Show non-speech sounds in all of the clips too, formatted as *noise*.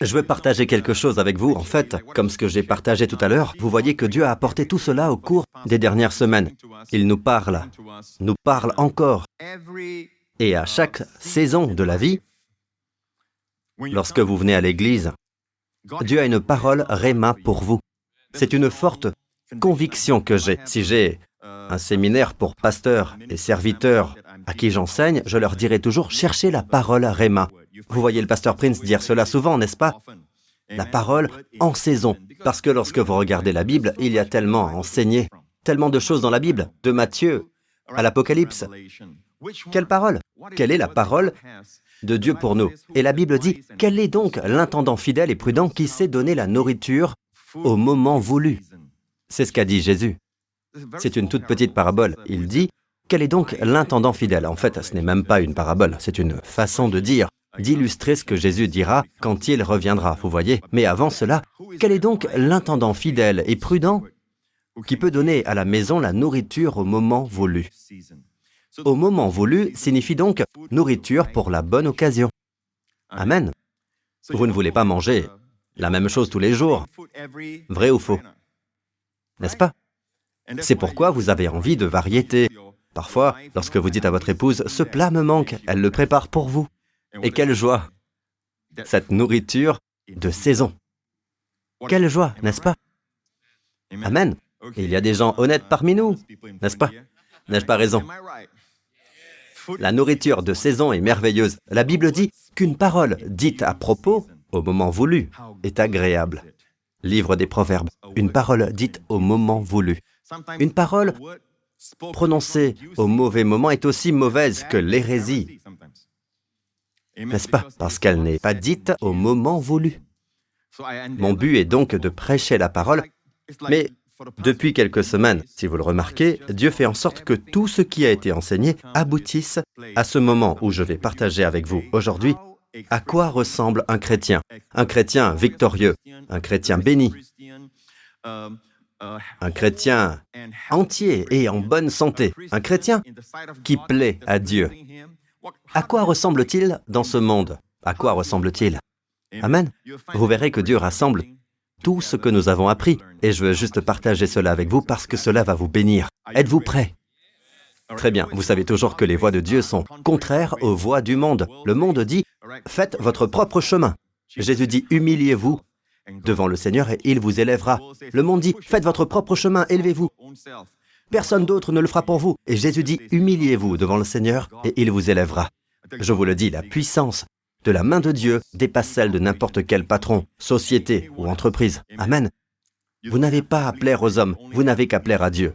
Je veux partager quelque chose avec vous. En fait, comme ce que j'ai partagé tout à l'heure, vous voyez que Dieu a apporté tout cela au cours des dernières semaines. Il nous parle, nous parle encore. Et à chaque saison de la vie, lorsque vous venez à l'église, Dieu a une parole réma pour vous. C'est une forte conviction que j'ai. Si j'ai un séminaire pour pasteurs et serviteurs à qui j'enseigne, je leur dirai toujours cherchez la parole réma. Vous voyez le pasteur Prince dire cela souvent, n'est-ce pas? La parole en saison. Parce que lorsque vous regardez la Bible, il y a tellement à enseigner, tellement de choses dans la Bible, de Matthieu à l'Apocalypse. Quelle parole? Quelle est la parole de Dieu pour nous? Et la Bible dit, quel est donc l'intendant fidèle et prudent qui sait donner la nourriture au moment voulu C'est ce qu'a dit Jésus. C'est une toute petite parabole. Il dit, quel est donc l'intendant fidèle En fait, ce n'est même pas une parabole, c'est une façon de dire, d'illustrer ce que Jésus dira quand il reviendra, vous voyez. Mais avant cela, quel est donc l'intendant fidèle et prudent qui peut donner à la maison la nourriture au moment voulu? Au moment voulu signifie donc nourriture pour la bonne occasion. Amen. Vous ne voulez pas manger la même chose tous les jours, vrai ou faux? N'est-ce pas? C'est pourquoi vous avez envie de variété. Parfois, lorsque vous dites à votre épouse, ce plat me manque, elle le prépare pour vous. Et quelle joie Cette nourriture de saison. Quelle joie, n'est-ce pas Amen. il y a des gens honnêtes parmi nous, n'est-ce pas N'ai-je pas raison La nourriture de saison est merveilleuse. La Bible dit qu'une parole dite à propos, au moment voulu, est agréable. Livre des Proverbes. Une parole dite au moment voulu. Une parole prononcée au mauvais moment est aussi mauvaise que l'hérésie. N'est-ce pas? Parce qu'elle n'est pas dite au moment voulu. Mon but est donc de prêcher la parole, mais depuis quelques semaines, si vous le remarquez, Dieu fait en sorte que tout ce qui a été enseigné aboutisse à ce moment où je vais partager avec vous aujourd'hui à quoi ressemble un chrétien. Un chrétien victorieux, un chrétien béni, un chrétien entier et en bonne santé, un chrétien qui plaît à Dieu. À quoi ressemble-t-il dans ce monde? À quoi ressemble-t-il? Amen. Vous verrez que Dieu rassemble tout ce que nous avons appris, et je veux juste partager cela avec vous parce que cela va vous bénir. Êtes-vous prêts? Très bien, vous savez toujours que les voies de Dieu sont contraires aux voies du monde. Le monde dit, faites votre propre chemin. Jésus dit, humiliez-vous devant le Seigneur et il vous élèvera. Le monde dit, faites votre propre chemin, élevez-vous. Personne d'autre ne le fera pour vous. Et Jésus dit, humiliez-vous devant le Seigneur et il vous élèvera. Je vous le dis, la puissance de la main de Dieu dépasse celle de n'importe quel patron, société ou entreprise. Amen. Vous n'avez pas à plaire aux hommes, vous n'avez qu'à plaire à Dieu.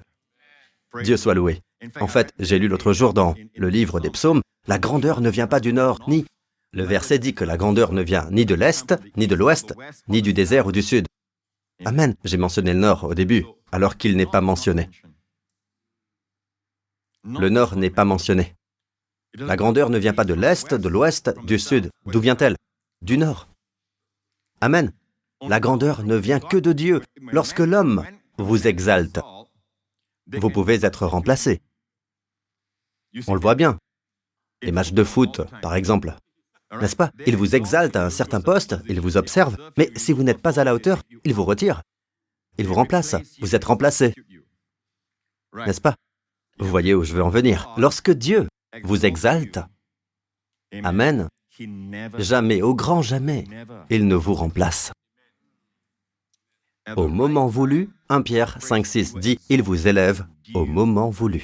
Dieu soit loué. En fait, j'ai lu l'autre jour dans le livre des psaumes, la grandeur ne vient pas du nord, ni le verset dit que la grandeur ne vient ni de l'Est, ni de l'Ouest, ni du désert ou du Sud. Amen. J'ai mentionné le Nord au début, alors qu'il n'est pas mentionné. Le Nord n'est pas mentionné. La grandeur ne vient pas de l'Est, de l'Ouest, du Sud. D'où vient-elle? Du Nord. Amen. La grandeur ne vient que de Dieu. Lorsque l'homme vous exalte, vous pouvez être remplacé. On le voit bien. Les matchs de foot, par exemple, n'est-ce pas? Il vous exalte à un certain poste, il vous observe, mais si vous n'êtes pas à la hauteur, il vous retire. Il vous remplace. Vous êtes remplacé. N'est-ce pas? Vous voyez où je veux en venir. Lorsque Dieu vous exalte, Amen, jamais, au grand jamais, il ne vous remplace. Au moment voulu, 1 Pierre 5.6 dit, il vous élève au moment voulu.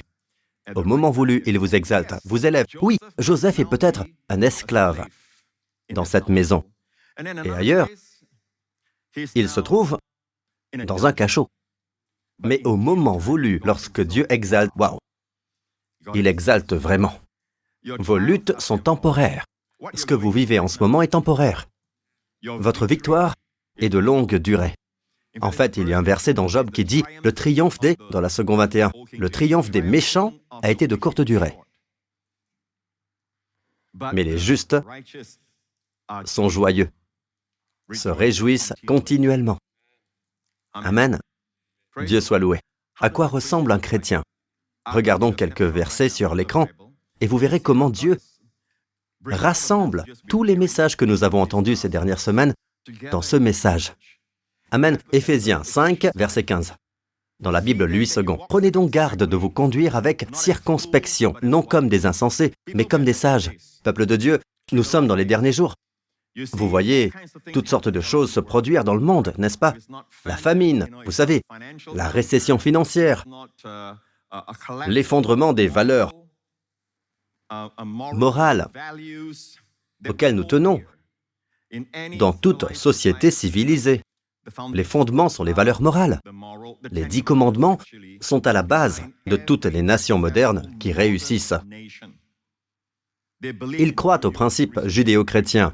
Au moment voulu, il vous exalte, vous élève. Oui, Joseph est peut-être un esclave dans cette maison. Et ailleurs, il se trouve dans un cachot. Mais au moment voulu, lorsque Dieu exalte, waouh, il exalte vraiment. Vos luttes sont temporaires. Ce que vous vivez en ce moment est temporaire. Votre victoire est de longue durée. En fait, il y a un verset dans Job qui dit Le triomphe des, dans la seconde 21, le triomphe des méchants a été de courte durée. Mais les justes sont joyeux, se réjouissent continuellement. Amen. Dieu soit loué. À quoi ressemble un chrétien? Regardons quelques versets sur l'écran et vous verrez comment Dieu rassemble tous les messages que nous avons entendus ces dernières semaines dans ce message. Amen. Éphésiens 5, verset 15. Dans la Bible, lui second. Prenez donc garde de vous conduire avec circonspection, non comme des insensés, mais comme des sages. Peuple de Dieu, nous sommes dans les derniers jours. Vous voyez toutes sortes de choses se produire dans le monde, n'est-ce pas? La famine, vous savez, la récession financière, l'effondrement des valeurs morales auxquelles nous tenons dans toute société civilisée. Les fondements sont les valeurs morales. Les dix commandements sont à la base de toutes les nations modernes qui réussissent. Ils croient aux principes judéo-chrétiens.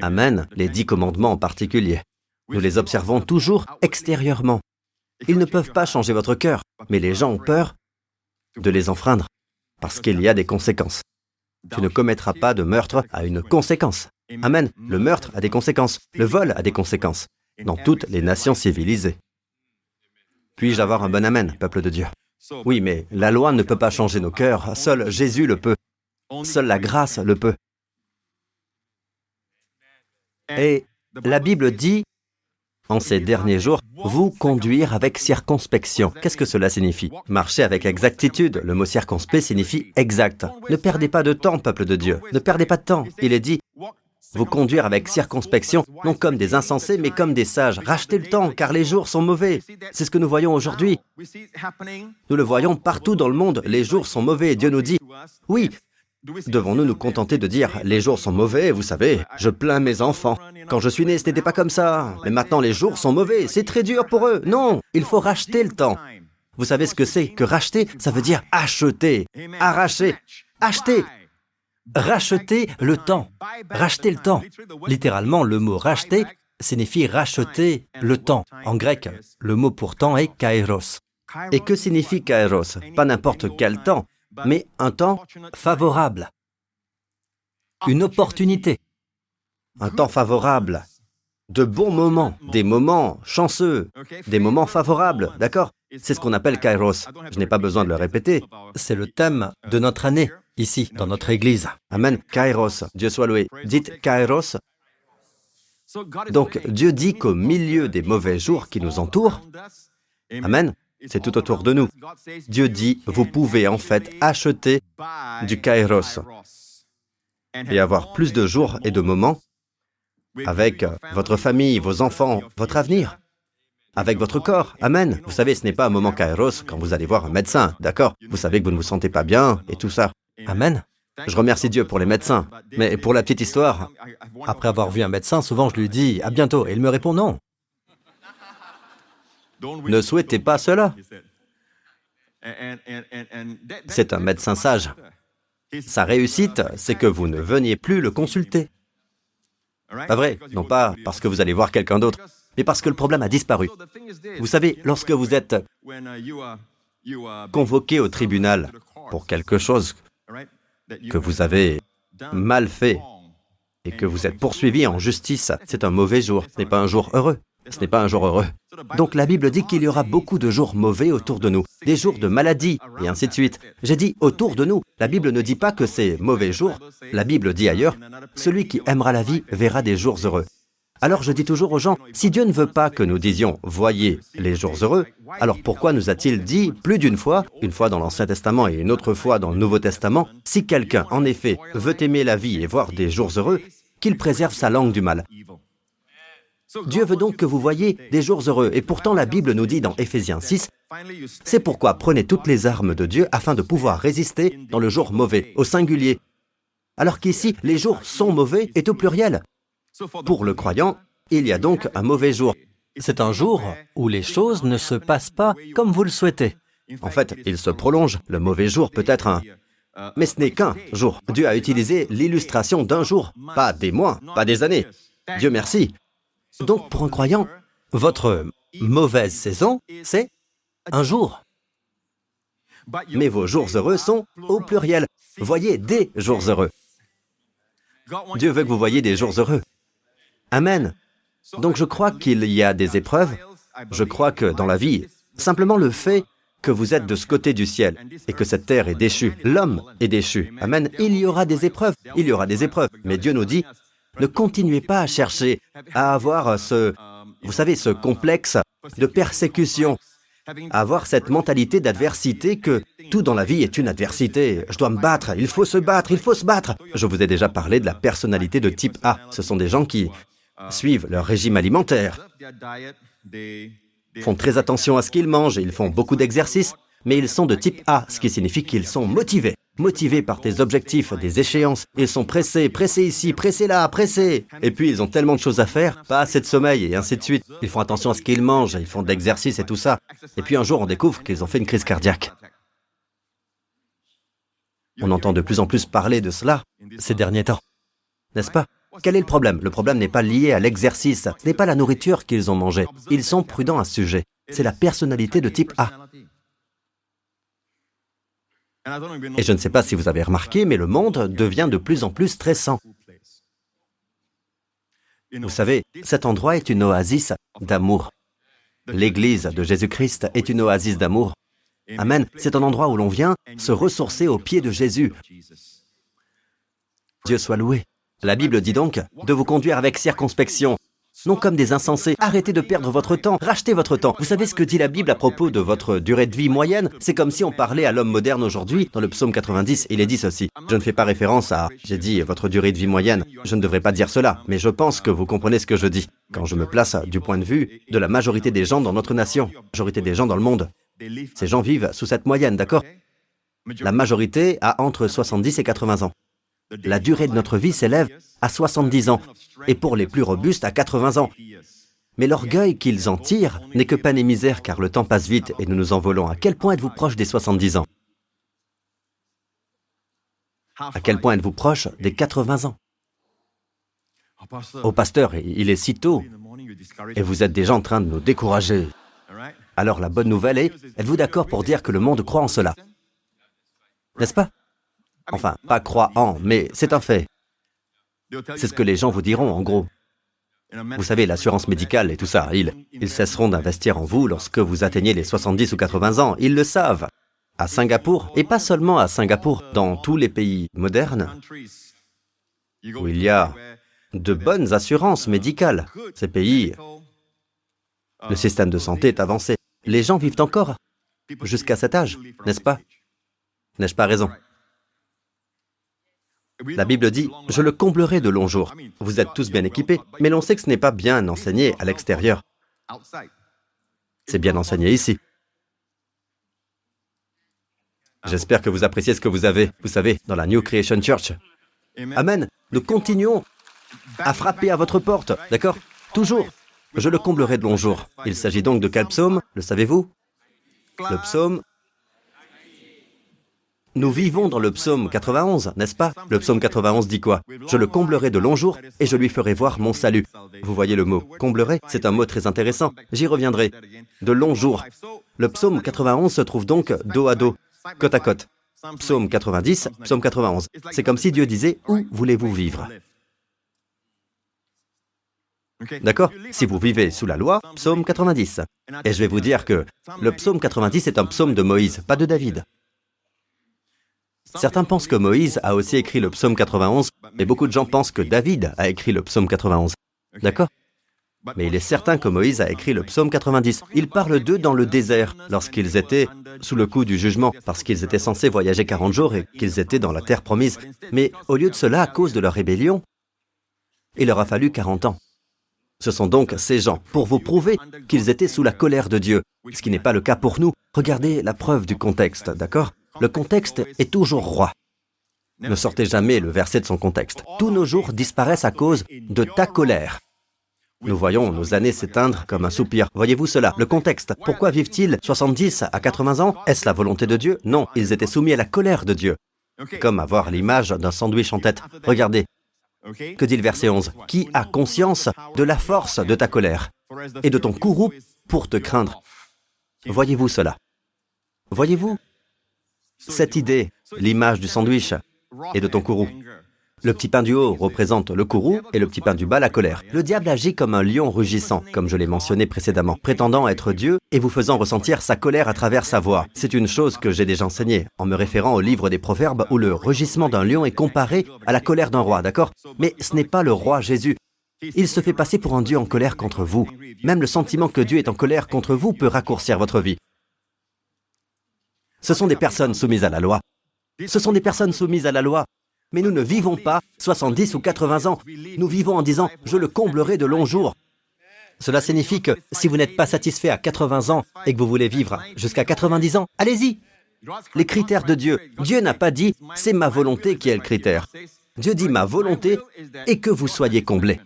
Amen, les dix commandements en particulier. Nous les observons toujours extérieurement. Ils ne peuvent pas changer votre cœur, mais les gens ont peur de les enfreindre, parce qu'il y a des conséquences. Tu ne commettras pas de meurtre à une conséquence. Amen. Le meurtre a des conséquences. Le vol a des conséquences. Dans toutes les nations civilisées. Puis-je avoir un bon Amen, peuple de Dieu? Oui, mais la loi ne peut pas changer nos cœurs. Seul Jésus le peut. Seule la grâce le peut. Et la Bible dit, en ces derniers jours, vous conduire avec circonspection. Qu'est-ce que cela signifie? Marcher avec exactitude. Le mot circonspect signifie exact. Ne perdez pas de temps, peuple de Dieu. Ne perdez pas de temps. Il est dit, vous conduire avec circonspection, non comme des insensés, mais comme des sages. Rachetez le temps, car les jours sont mauvais. C'est ce que nous voyons aujourd'hui. Nous le voyons partout dans le monde. Les jours sont mauvais. Dieu nous dit, oui, Devons-nous nous contenter de dire les jours sont mauvais, vous savez, je plains mes enfants. Quand je suis né, ce n'était pas comme ça. Mais maintenant, les jours sont mauvais, c'est très dur pour eux. Non, il faut racheter le temps. Vous savez ce que c'est que racheter? Ça veut dire acheter, arracher, acheter. Racheter le temps. Racheter le temps. Littéralement, le mot racheter signifie racheter le temps. En grec, le mot pour temps est kairos. Et que signifie kairos? Pas n'importe quel temps, mais un temps favorable, une opportunité, un temps favorable, de bons moments, des moments chanceux, des moments favorables, d'accord? C'est ce qu'on appelle Kairos. Je n'ai pas besoin de le répéter. C'est le thème de notre année, ici, dans notre Église. Amen. Kairos. Dieu soit loué. Dites Kairos. Donc, Dieu dit qu'au milieu des mauvais jours qui nous entourent, Amen, c'est tout autour de nous. Dieu dit, vous pouvez en fait acheter du kairos et avoir plus de jours et de moments avec votre famille, vos enfants, votre avenir, avec votre corps. Amen. Vous savez, ce n'est pas un moment kairos quand vous allez voir un médecin, d'accord? Vous savez que vous ne vous sentez pas bien et tout ça. Amen. Je remercie Dieu pour les médecins. Mais pour la petite histoire, après avoir vu un médecin, souvent je lui dis à bientôt et il me répond non. Ne souhaitez pas cela. C'est un médecin sage. Sa réussite, c'est que vous ne veniez plus le consulter. Pas vrai, non pas parce que vous allez voir quelqu'un d'autre, mais parce que le problème a disparu. Vous savez, lorsque vous êtes convoqué au tribunal pour quelque chose que vous avez mal fait et que vous êtes poursuivi en justice, c'est un mauvais jour, ce n'est pas un jour heureux. Ce n'est pas un jour heureux. Donc la Bible dit qu'il y aura beaucoup de jours mauvais autour de nous, des jours de maladie, et ainsi de suite. J'ai dit autour de nous. La Bible ne dit pas que c'est mauvais jours. La Bible dit ailleurs, celui qui aimera la vie verra des jours heureux. Alors je dis toujours aux gens, si Dieu ne veut pas que nous disions voyez les jours heureux, alors pourquoi nous a-t-il dit plus d'une fois, une fois dans l'Ancien Testament et une autre fois dans le Nouveau Testament, si quelqu'un en effet veut aimer la vie et voir des jours heureux, qu'il préserve sa langue du mal Dieu veut donc que vous voyez des jours heureux. Et pourtant, la Bible nous dit dans Éphésiens 6, c'est pourquoi prenez toutes les armes de Dieu afin de pouvoir résister dans le jour mauvais, au singulier. Alors qu'ici, les jours sont mauvais et au pluriel. Pour le croyant, il y a donc un mauvais jour. C'est un jour où les choses ne se passent pas comme vous le souhaitez. En fait, il se prolonge. Le mauvais jour peut être un... Mais ce n'est qu'un jour. Dieu a utilisé l'illustration d'un jour, pas des mois, pas des années. Dieu merci. Donc pour un croyant, votre mauvaise saison, c'est un jour. Mais vos jours heureux sont au pluriel. Voyez des jours heureux. Dieu veut que vous voyez des jours heureux. Amen. Donc je crois qu'il y a des épreuves. Je crois que dans la vie, simplement le fait que vous êtes de ce côté du ciel et que cette terre est déchue, l'homme est déchu. Amen. Il y aura des épreuves, il y aura des épreuves. Mais Dieu nous dit, Ne continuez pas à chercher à avoir ce, vous savez, ce complexe de persécution, à avoir cette mentalité d'adversité que tout dans la vie est une adversité. Je dois me battre, il faut se battre, il faut se battre. Je vous ai déjà parlé de la personnalité de type A. Ce sont des gens qui suivent leur régime alimentaire, font très attention à ce qu'ils mangent, ils font beaucoup d'exercices, mais ils sont de type A, ce qui signifie qu'ils sont motivés. Motivés par des objectifs, des échéances. Ils sont pressés, pressés ici, pressés là, pressés. Et puis ils ont tellement de choses à faire, pas assez de sommeil et ainsi de suite. Ils font attention à ce qu'ils mangent, ils font de l'exercice et tout ça. Et puis un jour on découvre qu'ils ont fait une crise cardiaque. On entend de plus en plus parler de cela ces derniers temps. N'est-ce pas? Quel est le problème? Le problème n'est pas lié à l'exercice, ce n'est pas la nourriture qu'ils ont mangée. Ils sont prudents à ce sujet. C'est la personnalité de type A. Et je ne sais pas si vous avez remarqué, mais le monde devient de plus en plus stressant. Vous savez, cet endroit est une oasis d'amour. L'Église de Jésus-Christ est une oasis d'amour. Amen. C'est un endroit où l'on vient se ressourcer aux pieds de Jésus. Dieu soit loué. La Bible dit donc de vous conduire avec circonspection, non comme des insensés. Arrêtez de perdre votre temps, rachetez votre temps. Vous savez ce que dit la Bible à propos de votre durée de vie moyenne? C'est comme si on parlait à l'homme moderne aujourd'hui, dans le psaume 90, il est dit ceci. Je ne fais pas référence à, j'ai dit, votre durée de vie moyenne. Je ne devrais pas dire cela, mais je pense que vous comprenez ce que je dis. Quand je me place du point de vue de la majorité des gens dans notre nation, majorité des gens dans le monde. Ces gens vivent sous cette moyenne, d'accord? La majorité a entre 70 et 80 ans. La durée de notre vie s'élève à 70 ans, et pour les plus robustes à 80 ans. Mais l'orgueil qu'ils en tirent n'est que peine et misère, car le temps passe vite et nous nous envolons. À quel point êtes-vous proche des 70 ans? À quel point êtes-vous proche des 80 ans? Au pasteur, il est si tôt, et vous êtes déjà en train de nous décourager. Alors la bonne nouvelle est, êtes-vous d'accord pour dire que le monde croit en cela? N'est-ce pas? Enfin, pas croit en, mais c'est un fait. C'est ce que les gens vous diront, en gros. Vous savez, l'assurance médicale et tout ça, ils, ils cesseront d'investir en vous lorsque vous atteignez les 70 ou 80 ans, ils le savent. À Singapour, et pas seulement à Singapour, dans tous les pays modernes, où il y a de bonnes assurances médicales, ces pays, le système de santé est avancé. Les gens vivent encore jusqu'à cet âge, n'est-ce pas? N'ai-je pas raison? La Bible dit, je le comblerai de longs jours. Vous êtes tous bien équipés, mais l'on sait que ce n'est pas bien enseigné à l'extérieur. C'est bien enseigné ici. J'espère que vous appréciez ce que vous avez, vous savez, dans la New Creation Church. Amen. Nous continuons à frapper à votre porte, d'accord? Toujours. Je le comblerai de longs jours. Il s'agit donc de quel psaume? Le savez-vous? Le psaume nous vivons dans le psaume 91, n'est-ce pas? Le psaume 91 dit quoi? Je le comblerai de longs jours et je lui ferai voir mon salut. Vous voyez le mot comblerai C'est un mot très intéressant. J'y reviendrai. De longs jours. Le psaume 91 se trouve donc dos à dos, côte à côte. Psaume 90, psaume 91. C'est comme si Dieu disait Où voulez-vous vivre? D'accord? Si vous vivez sous la loi, psaume 90. Et je vais vous dire que le psaume 90 est un psaume de Moïse, pas de David. Certains pensent que Moïse a aussi écrit le psaume 91, mais beaucoup de gens pensent que David a écrit le psaume 91. D'accord? Mais il est certain que Moïse a écrit le psaume 90. Il parle d'eux dans le désert, lorsqu'ils étaient sous le coup du jugement, parce qu'ils étaient censés voyager 40 jours et qu'ils étaient dans la terre promise. Mais au lieu de cela, à cause de leur rébellion, il leur a fallu 40 ans. Ce sont donc ces gens, pour vous prouver qu'ils étaient sous la colère de Dieu, ce qui n'est pas le cas pour nous. Regardez la preuve du contexte, d'accord? Le contexte est toujours roi. Ne sortez jamais le verset de son contexte. Tous nos jours disparaissent à cause de ta colère. Nous voyons nos années s'éteindre comme un soupir. Voyez-vous cela? Le contexte. Pourquoi vivent-ils 70 à 80 ans? Est-ce la volonté de Dieu? Non, ils étaient soumis à la colère de Dieu. Comme avoir l'image d'un sandwich en tête. Regardez. Que dit le verset 11 Qui a conscience de la force de ta colère et de ton courroux pour te craindre? Voyez-vous cela? Voyez-vous? Cette idée, l'image du sandwich et de ton courroux. Le petit pain du haut représente le courroux et le petit pain du bas la colère. Le diable agit comme un lion rugissant, comme je l'ai mentionné précédemment, prétendant être Dieu et vous faisant ressentir sa colère à travers sa voix. C'est une chose que j'ai déjà enseignée en me référant au livre des Proverbes où le rugissement d'un lion est comparé à la colère d'un roi, d'accord? Mais ce n'est pas le roi Jésus. Il se fait passer pour un Dieu en colère contre vous. Même le sentiment que Dieu est en colère contre vous peut raccourcir votre vie. Ce sont des personnes soumises à la loi. Ce sont des personnes soumises à la loi. Mais nous ne vivons pas 70 ou 80 ans. Nous vivons en disant ⁇ Je le comblerai de longs jours ⁇ Cela signifie que si vous n'êtes pas satisfait à 80 ans et que vous voulez vivre jusqu'à 90 ans, allez-y. Les critères de Dieu. Dieu n'a pas dit ⁇ C'est ma volonté qui est le critère ⁇ Dieu dit ⁇ Ma volonté est que vous soyez comblés ⁇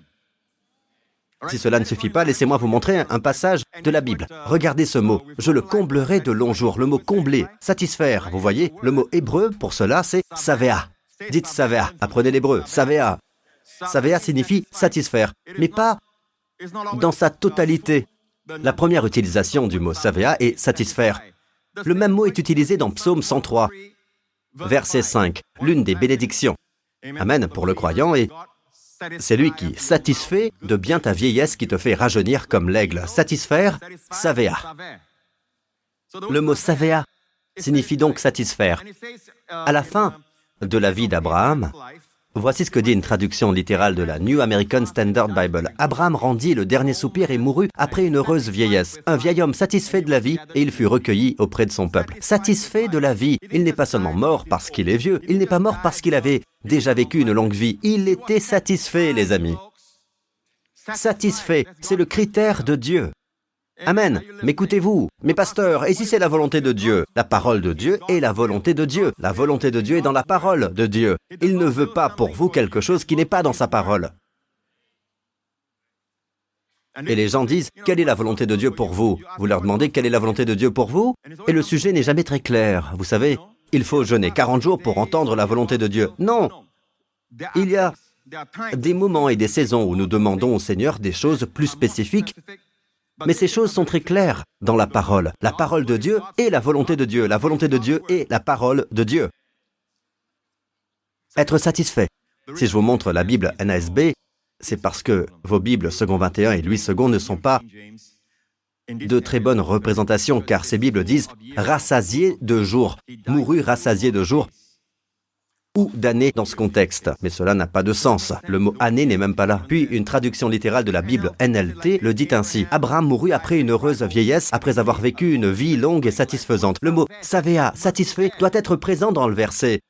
si cela ne suffit pas, laissez-moi vous montrer un passage de la Bible. Regardez ce mot. Je le comblerai de longs jours. Le mot combler, satisfaire. Vous voyez, le mot hébreu pour cela, c'est savea. Dites savea. Apprenez l'hébreu. Savea. Savea signifie satisfaire, mais pas dans sa totalité. La première utilisation du mot savea est satisfaire. Le même mot est utilisé dans Psaume 103, verset 5, l'une des bénédictions. Amen pour le croyant et c'est lui qui satisfait de bien ta vieillesse qui te fait rajeunir comme l'aigle. Satisfaire, savea. Le mot savea signifie donc satisfaire. À la fin de la vie d'Abraham, Voici ce que dit une traduction littérale de la New American Standard Bible. Abraham rendit le dernier soupir et mourut après une heureuse vieillesse. Un vieil homme satisfait de la vie et il fut recueilli auprès de son peuple. Satisfait de la vie. Il n'est pas seulement mort parce qu'il est vieux, il n'est pas mort parce qu'il avait déjà vécu une longue vie. Il était satisfait, les amis. Satisfait, c'est le critère de Dieu. Amen. M'écoutez-vous, mes pasteurs, et si c'est la volonté de Dieu? La parole de Dieu est la volonté de Dieu. La volonté de Dieu est dans la parole de Dieu. Il ne veut pas pour vous quelque chose qui n'est pas dans sa parole. Et les gens disent, quelle est la volonté de Dieu pour vous? Vous leur demandez, quelle est la volonté de Dieu pour vous? Et le sujet n'est jamais très clair. Vous savez, il faut jeûner 40 jours pour entendre la volonté de Dieu. Non Il y a des moments et des saisons où nous demandons au Seigneur des choses plus spécifiques mais ces choses sont très claires dans la parole. La parole de Dieu est la volonté de Dieu. La volonté de Dieu est la parole de Dieu. Être satisfait. Si je vous montre la Bible NASB, c'est parce que vos Bibles second 21 et Louis II ne sont pas de très bonnes représentations, car ces Bibles disent rassasié de jour, mouru rassasié de jour, ou d'année dans ce contexte. Mais cela n'a pas de sens. Le mot année n'est même pas là. Puis une traduction littérale de la Bible NLT le dit ainsi. Abraham mourut après une heureuse vieillesse, après avoir vécu une vie longue et satisfaisante. Le mot savea, satisfait, doit être présent dans le verset.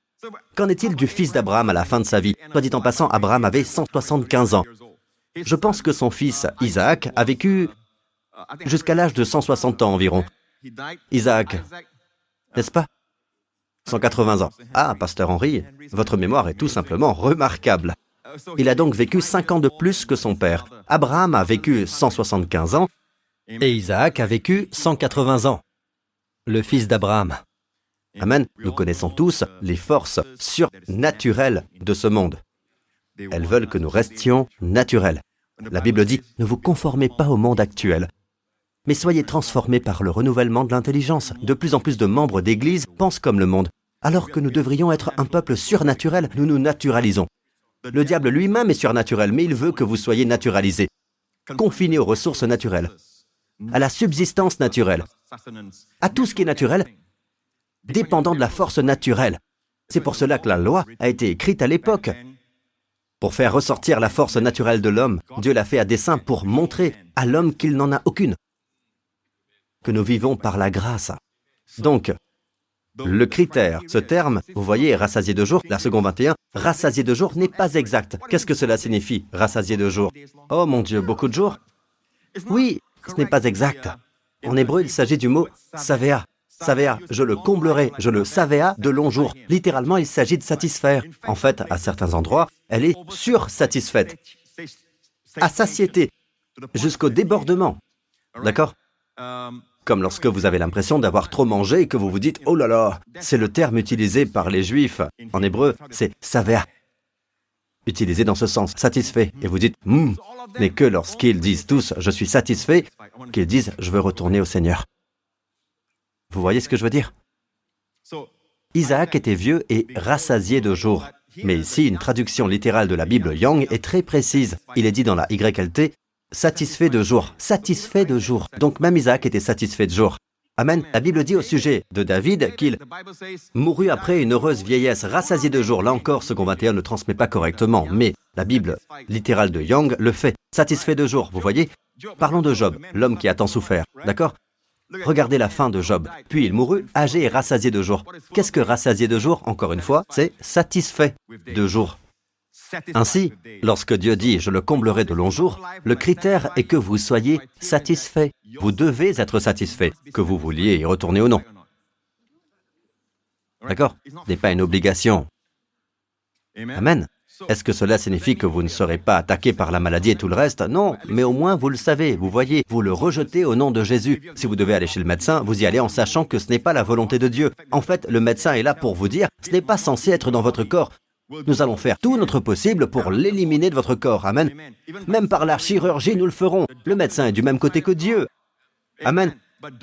Qu'en est-il du fils d'Abraham à la fin de sa vie? Soit dit en passant, Abraham avait 175 ans. Je pense que son fils Isaac a vécu jusqu'à l'âge de 160 ans environ. Isaac, n'est-ce pas? 180 ans. Ah, pasteur Henri, votre mémoire est tout simplement remarquable. Il a donc vécu 5 ans de plus que son père. Abraham a vécu 175 ans et Isaac a vécu 180 ans. Le fils d'Abraham. Amen. Nous connaissons tous les forces surnaturelles de ce monde. Elles veulent que nous restions naturels. La Bible dit, ne vous conformez pas au monde actuel, mais soyez transformés par le renouvellement de l'intelligence. De plus en plus de membres d'Église pensent comme le monde. Alors que nous devrions être un peuple surnaturel, nous nous naturalisons. Le diable lui-même est surnaturel, mais il veut que vous soyez naturalisés, confinés aux ressources naturelles, à la subsistance naturelle, à tout ce qui est naturel, dépendant de la force naturelle. C'est pour cela que la loi a été écrite à l'époque. Pour faire ressortir la force naturelle de l'homme, Dieu l'a fait à dessein pour montrer à l'homme qu'il n'en a aucune que nous vivons par la grâce. Donc, le critère, ce terme, vous voyez, rassasié de jour, la seconde 21, rassasié de jour n'est pas exact. Qu'est-ce que cela signifie, rassasié de jour? Oh mon Dieu, beaucoup de jours? Oui, ce n'est pas exact. En hébreu, il s'agit du mot savea. Savea, je le comblerai, je le savea de longs jours. Littéralement, il s'agit de satisfaire. En fait, à certains endroits, elle est sursatisfaite. À satiété, jusqu'au débordement. D'accord? Comme lorsque vous avez l'impression d'avoir trop mangé et que vous vous dites ⁇ Oh là là !⁇ C'est le terme utilisé par les juifs. En hébreu, c'est savea. Utilisé dans ce sens, satisfait. Et vous dites Hum, mais que lorsqu'ils disent tous ⁇ Je suis satisfait ⁇ qu'ils disent ⁇ Je veux retourner au Seigneur. Vous voyez ce que je veux dire? Isaac était vieux et rassasié de jours. Mais ici, une traduction littérale de la Bible Young est très précise. Il est dit dans la YLT, satisfait de jour, satisfait de jour. Donc même Isaac était satisfait de jour. Amen. La Bible dit au sujet de David qu'il mourut après une heureuse vieillesse, rassasié de jour. Là encore, ce qu'on 21 ne transmet pas correctement, mais la Bible littérale de Young le fait. Satisfait de jour, vous voyez? Parlons de Job, l'homme qui a tant souffert, d'accord? Regardez la fin de Job. Puis il mourut, âgé et rassasié de jour. Qu'est-ce que rassasié de jour? Encore une fois, c'est satisfait de jour. Ainsi, lorsque Dieu dit ⁇ Je le comblerai de longs jours ⁇ le critère est que vous soyez satisfait. Vous devez être satisfait, que vous vouliez y retourner ou non. D'accord? Ce n'est pas une obligation. Amen. Est-ce que cela signifie que vous ne serez pas attaqué par la maladie et tout le reste? Non, mais au moins vous le savez, vous voyez, vous le rejetez au nom de Jésus. Si vous devez aller chez le médecin, vous y allez en sachant que ce n'est pas la volonté de Dieu. En fait, le médecin est là pour vous dire, ce n'est pas censé être dans votre corps. Nous allons faire tout notre possible pour l'éliminer de votre corps. Amen. Même par la chirurgie, nous le ferons. Le médecin est du même côté que Dieu. Amen.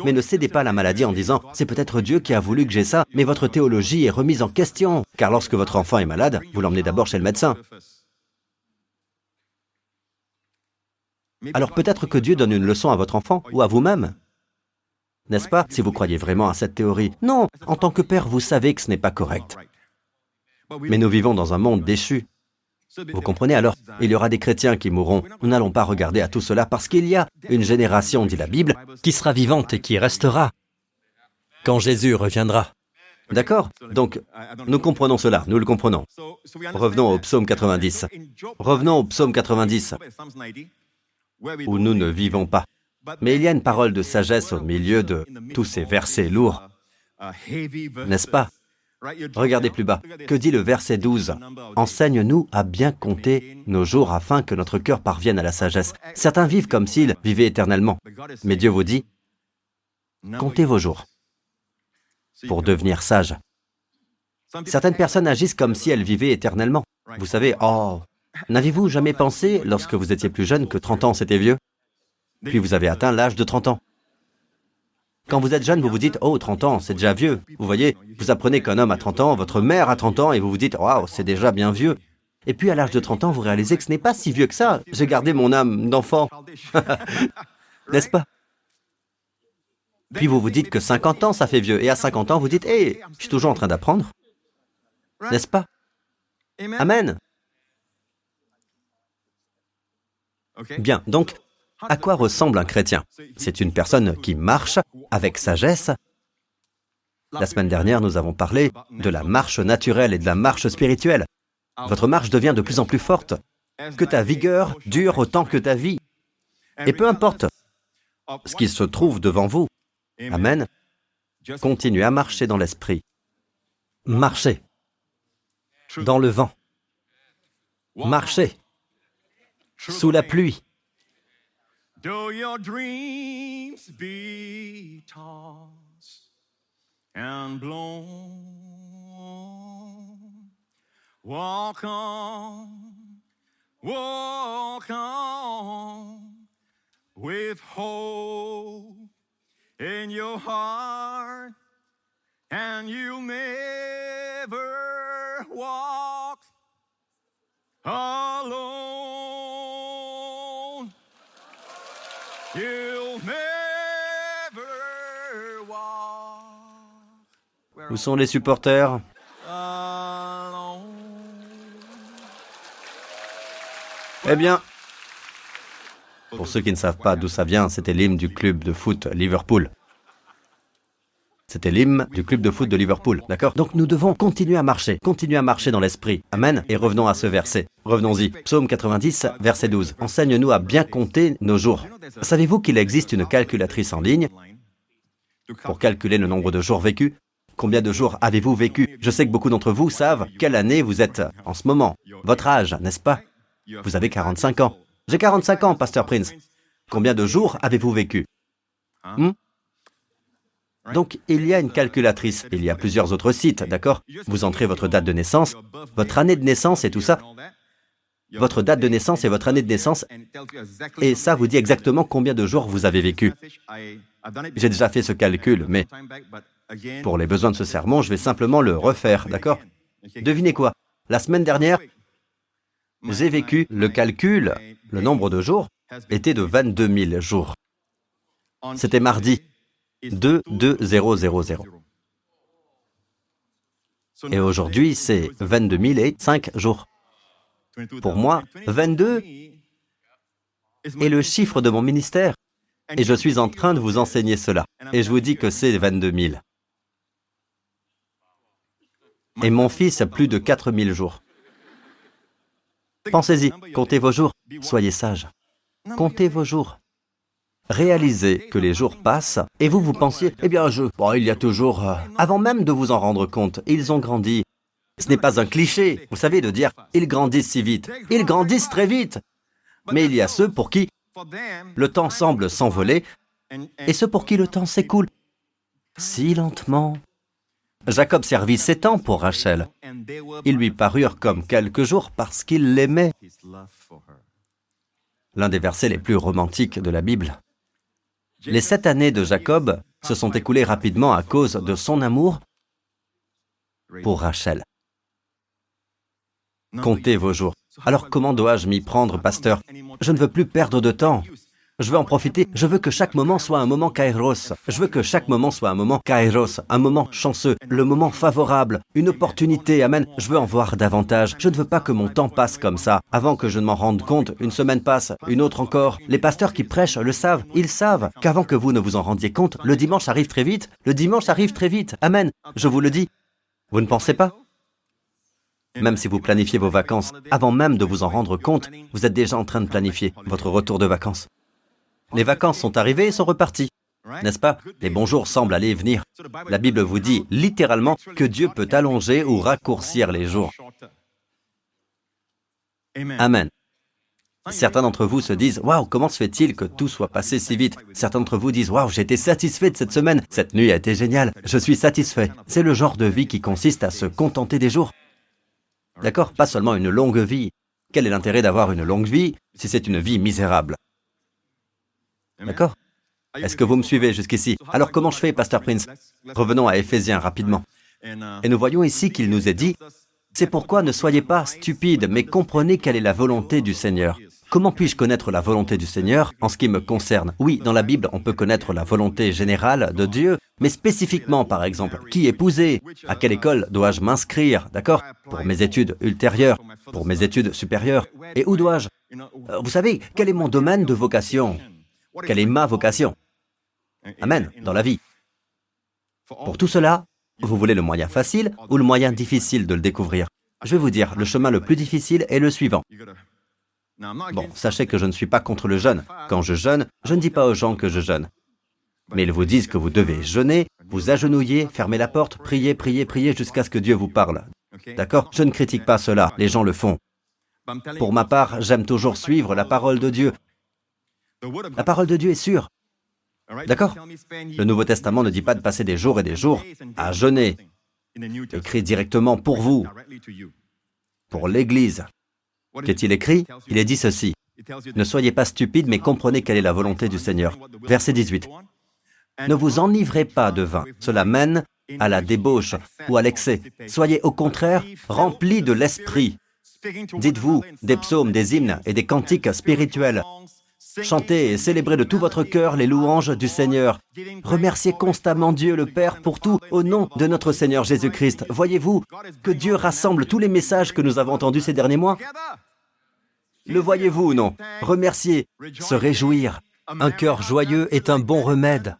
Mais ne cédez pas la maladie en disant c'est peut-être Dieu qui a voulu que j'ai ça, mais votre théologie est remise en question. Car lorsque votre enfant est malade, vous l'emmenez d'abord chez le médecin. Alors peut-être que Dieu donne une leçon à votre enfant ou à vous-même. N'est-ce pas, si vous croyez vraiment à cette théorie? Non, en tant que père, vous savez que ce n'est pas correct. Mais nous vivons dans un monde déchu. Vous comprenez alors Il y aura des chrétiens qui mourront. Nous n'allons pas regarder à tout cela parce qu'il y a une génération, dit la Bible, qui sera vivante et qui restera quand Jésus reviendra. D'accord Donc, nous comprenons cela, nous le comprenons. Revenons au psaume 90. Revenons au psaume 90, où nous ne vivons pas. Mais il y a une parole de sagesse au milieu de tous ces versets lourds, n'est-ce pas Regardez plus bas. Que dit le verset 12 Enseigne-nous à bien compter nos jours afin que notre cœur parvienne à la sagesse. Certains vivent comme s'ils vivaient éternellement. Mais Dieu vous dit, comptez vos jours pour devenir sages. Certaines personnes agissent comme si elles vivaient éternellement. Vous savez, oh, n'avez-vous jamais pensé, lorsque vous étiez plus jeune, que 30 ans c'était vieux? Puis vous avez atteint l'âge de 30 ans. Quand vous êtes jeune, vous vous dites, oh, 30 ans, c'est déjà vieux. Vous voyez, vous apprenez qu'un homme a 30 ans, votre mère a 30 ans, et vous vous dites, waouh, c'est déjà bien vieux. Et puis à l'âge de 30 ans, vous réalisez que ce n'est pas si vieux que ça. J'ai gardé mon âme d'enfant. *laughs* N'est-ce pas? Puis vous vous dites que 50 ans, ça fait vieux. Et à 50 ans, vous dites, hé, je suis toujours en train d'apprendre. N'est-ce pas? Amen. Bien, donc, à quoi ressemble un chrétien? C'est une personne qui marche avec sagesse. La semaine dernière, nous avons parlé de la marche naturelle et de la marche spirituelle. Votre marche devient de plus en plus forte. Que ta vigueur dure autant que ta vie. Et peu importe ce qui se trouve devant vous. Amen. Continuez à marcher dans l'esprit. Marchez. Dans le vent. Marchez. Sous la pluie. Though your dreams be tossed and blown, walk on, walk on with hope in your heart, and you'll never walk alone. Où sont les supporters? Eh bien, pour ceux qui ne savent pas d'où ça vient, c'était l'hymne du club de foot Liverpool. C'était l'hymne du club de foot de Liverpool, d'accord? Donc nous devons continuer à marcher, continuer à marcher dans l'esprit. Amen. Et revenons à ce verset. Revenons-y. Psaume 90, verset 12. Enseigne-nous à bien compter nos jours. Savez-vous qu'il existe une calculatrice en ligne? Pour calculer le nombre de jours vécus Combien de jours avez-vous vécu Je sais que beaucoup d'entre vous savent quelle année vous êtes en ce moment. Votre âge, n'est-ce pas Vous avez 45 ans. J'ai 45 ans, Pasteur Prince. Combien de jours avez-vous vécu hmm? Donc, il y a une calculatrice. Il y a plusieurs autres sites, d'accord Vous entrez votre date de naissance, votre année de naissance et tout ça. Votre date de naissance et votre année de naissance. Et ça vous dit exactement combien de jours vous avez vécu. J'ai déjà fait ce calcul, mais pour les besoins de ce sermon, je vais simplement le refaire, d'accord? Devinez quoi? La semaine dernière, j'ai vécu le calcul, le nombre de jours était de 22 000 jours. C'était mardi 2 2 0 0 0. Et aujourd'hui, c'est 22 000 et 5 jours. Pour moi, 22 est le chiffre de mon ministère. Et je suis en train de vous enseigner cela. Et je vous dis que c'est 22 000. Et mon fils a plus de 4 000 jours. Pensez-y, comptez vos jours, soyez sages. Comptez vos jours. Réalisez que les jours passent et vous vous pensiez, eh bien je, bon, il y a toujours... euh, Avant même de vous en rendre compte, ils ont grandi. Ce n'est pas un cliché, vous savez, de dire, ils grandissent si vite. Ils grandissent très vite. Mais il y a ceux pour qui le temps semble s'envoler et ceux pour qui le temps s'écoule si lentement. Jacob servit sept ans pour Rachel. Ils lui parurent comme quelques jours parce qu'il l'aimait. L'un des versets les plus romantiques de la Bible. Les sept années de Jacob se sont écoulées rapidement à cause de son amour pour Rachel. Comptez vos jours. Alors comment dois-je m'y prendre, pasteur? Je ne veux plus perdre de temps. Je veux en profiter. Je veux que chaque moment soit un moment kairos. Je veux que chaque moment soit un moment kairos, un moment chanceux, le moment favorable, une opportunité. Amen. Je veux en voir davantage. Je ne veux pas que mon temps passe comme ça. Avant que je ne m'en rende compte, une semaine passe, une autre encore. Les pasteurs qui prêchent le savent. Ils savent qu'avant que vous ne vous en rendiez compte, le dimanche arrive très vite. Le dimanche arrive très vite. Amen. Je vous le dis. Vous ne pensez pas? Même si vous planifiez vos vacances, avant même de vous en rendre compte, vous êtes déjà en train de planifier votre retour de vacances. Les vacances sont arrivées et sont reparties. N'est-ce pas? Les bons jours semblent aller et venir. La Bible vous dit littéralement que Dieu peut allonger ou raccourcir les jours. Amen. Certains d'entre vous se disent Waouh, comment se fait-il que tout soit passé si vite? Certains d'entre vous disent Waouh, j'ai été satisfait de cette semaine. Cette nuit a été géniale. Je suis satisfait. C'est le genre de vie qui consiste à se contenter des jours. D'accord? Pas seulement une longue vie. Quel est l'intérêt d'avoir une longue vie si c'est une vie misérable? D'accord. Est-ce que vous me suivez jusqu'ici? Alors comment je fais, Pasteur Prince? Revenons à Éphésiens rapidement. Et nous voyons ici qu'il nous est dit, c'est pourquoi ne soyez pas stupides, mais comprenez quelle est la volonté du Seigneur. Comment puis-je connaître la volonté du Seigneur? En ce qui me concerne Oui, dans la Bible, on peut connaître la volonté générale de Dieu, mais spécifiquement, par exemple, qui épouser À quelle école dois-je m'inscrire? D'accord? Pour mes études ultérieures, pour mes études supérieures. Et où dois-je? Euh, Vous savez, quel est mon domaine de vocation? Quelle est ma vocation Amen, dans la vie. Pour tout cela, vous voulez le moyen facile ou le moyen difficile de le découvrir Je vais vous dire, le chemin le plus difficile est le suivant. Bon, sachez que je ne suis pas contre le jeûne. Quand je jeûne, je ne dis pas aux gens que je jeûne. Mais ils vous disent que vous devez jeûner, vous agenouiller, fermer la porte, prier, prier, prier jusqu'à ce que Dieu vous parle. D'accord? Je ne critique pas cela, les gens le font. Pour ma part, j'aime toujours suivre la parole de Dieu. La parole de Dieu est sûre. D'accord Le Nouveau Testament ne dit pas de passer des jours et des jours à jeûner, écrit directement pour vous, pour l'Église. Qu'est-il écrit? Il est dit ceci. Ne soyez pas stupides, mais comprenez quelle est la volonté du Seigneur. Verset 18. Ne vous enivrez pas de vin. Cela mène à la débauche ou à l'excès. Soyez au contraire remplis de l'esprit. Dites-vous des psaumes, des hymnes et des cantiques spirituels. Chantez et célébrez de tout votre cœur les louanges du Seigneur. Remerciez constamment Dieu le Père pour tout au nom de notre Seigneur Jésus-Christ. Voyez-vous que Dieu rassemble tous les messages que nous avons entendus ces derniers mois? Le voyez-vous ou non? Remercier, se réjouir. Un cœur joyeux est un bon remède.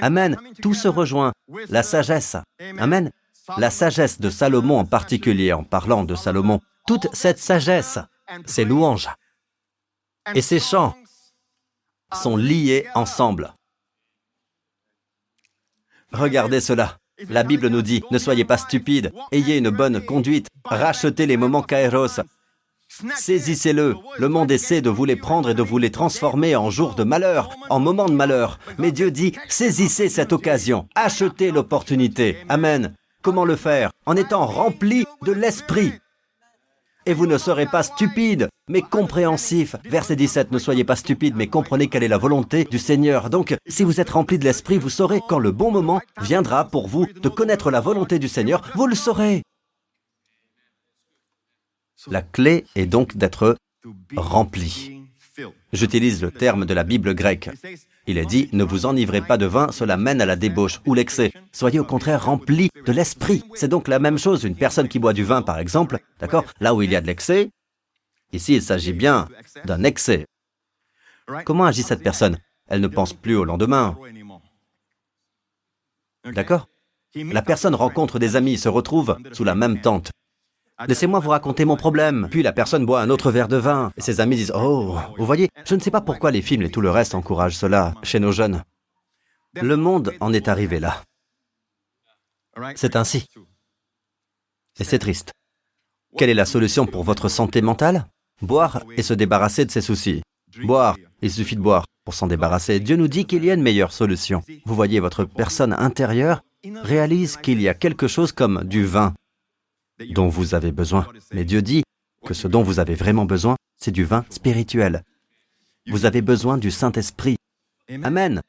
Amen. Tout se rejoint. La sagesse. Amen. La sagesse de Salomon en particulier, en parlant de Salomon. Toute cette sagesse, ces louanges et ces chants sont liés ensemble. Regardez cela. La Bible nous dit, ne soyez pas stupides, ayez une bonne conduite, rachetez les moments kairos, saisissez-le. Le monde essaie de vous les prendre et de vous les transformer en jours de malheur, en moments de malheur. Mais Dieu dit, saisissez cette occasion, achetez l'opportunité. Amen. Comment le faire? En étant rempli de l'Esprit. Et vous ne serez pas stupides, mais compréhensifs. Verset 17, ne soyez pas stupides, mais comprenez quelle est la volonté du Seigneur. Donc, si vous êtes remplis de l'Esprit, vous saurez quand le bon moment viendra pour vous de connaître la volonté du Seigneur, vous le saurez. La clé est donc d'être rempli. J'utilise le terme de la Bible grecque. Il est dit, ne vous enivrez pas de vin, cela mène à la débauche ou l'excès. Soyez au contraire remplis de l'esprit. C'est donc la même chose. Une personne qui boit du vin, par exemple, d'accord, là où il y a de l'excès, ici il s'agit bien d'un excès. Comment agit cette personne? Elle ne pense plus au lendemain. D'accord? La personne rencontre des amis, se retrouve sous la même tente. Laissez-moi vous raconter mon problème. Puis la personne boit un autre verre de vin. Et ses amis disent Oh, vous voyez, je ne sais pas pourquoi les films et tout le reste encouragent cela chez nos jeunes. Le monde en est arrivé là. C'est ainsi. Et c'est triste. Quelle est la solution pour votre santé mentale? Boire et se débarrasser de ses soucis. Boire, il suffit de boire pour s'en débarrasser. Dieu nous dit qu'il y a une meilleure solution. Vous voyez, votre personne intérieure réalise qu'il y a quelque chose comme du vin dont vous avez besoin. Mais Dieu dit que ce dont vous avez vraiment besoin, c'est du vin spirituel. Vous avez besoin du Saint-Esprit. Amen.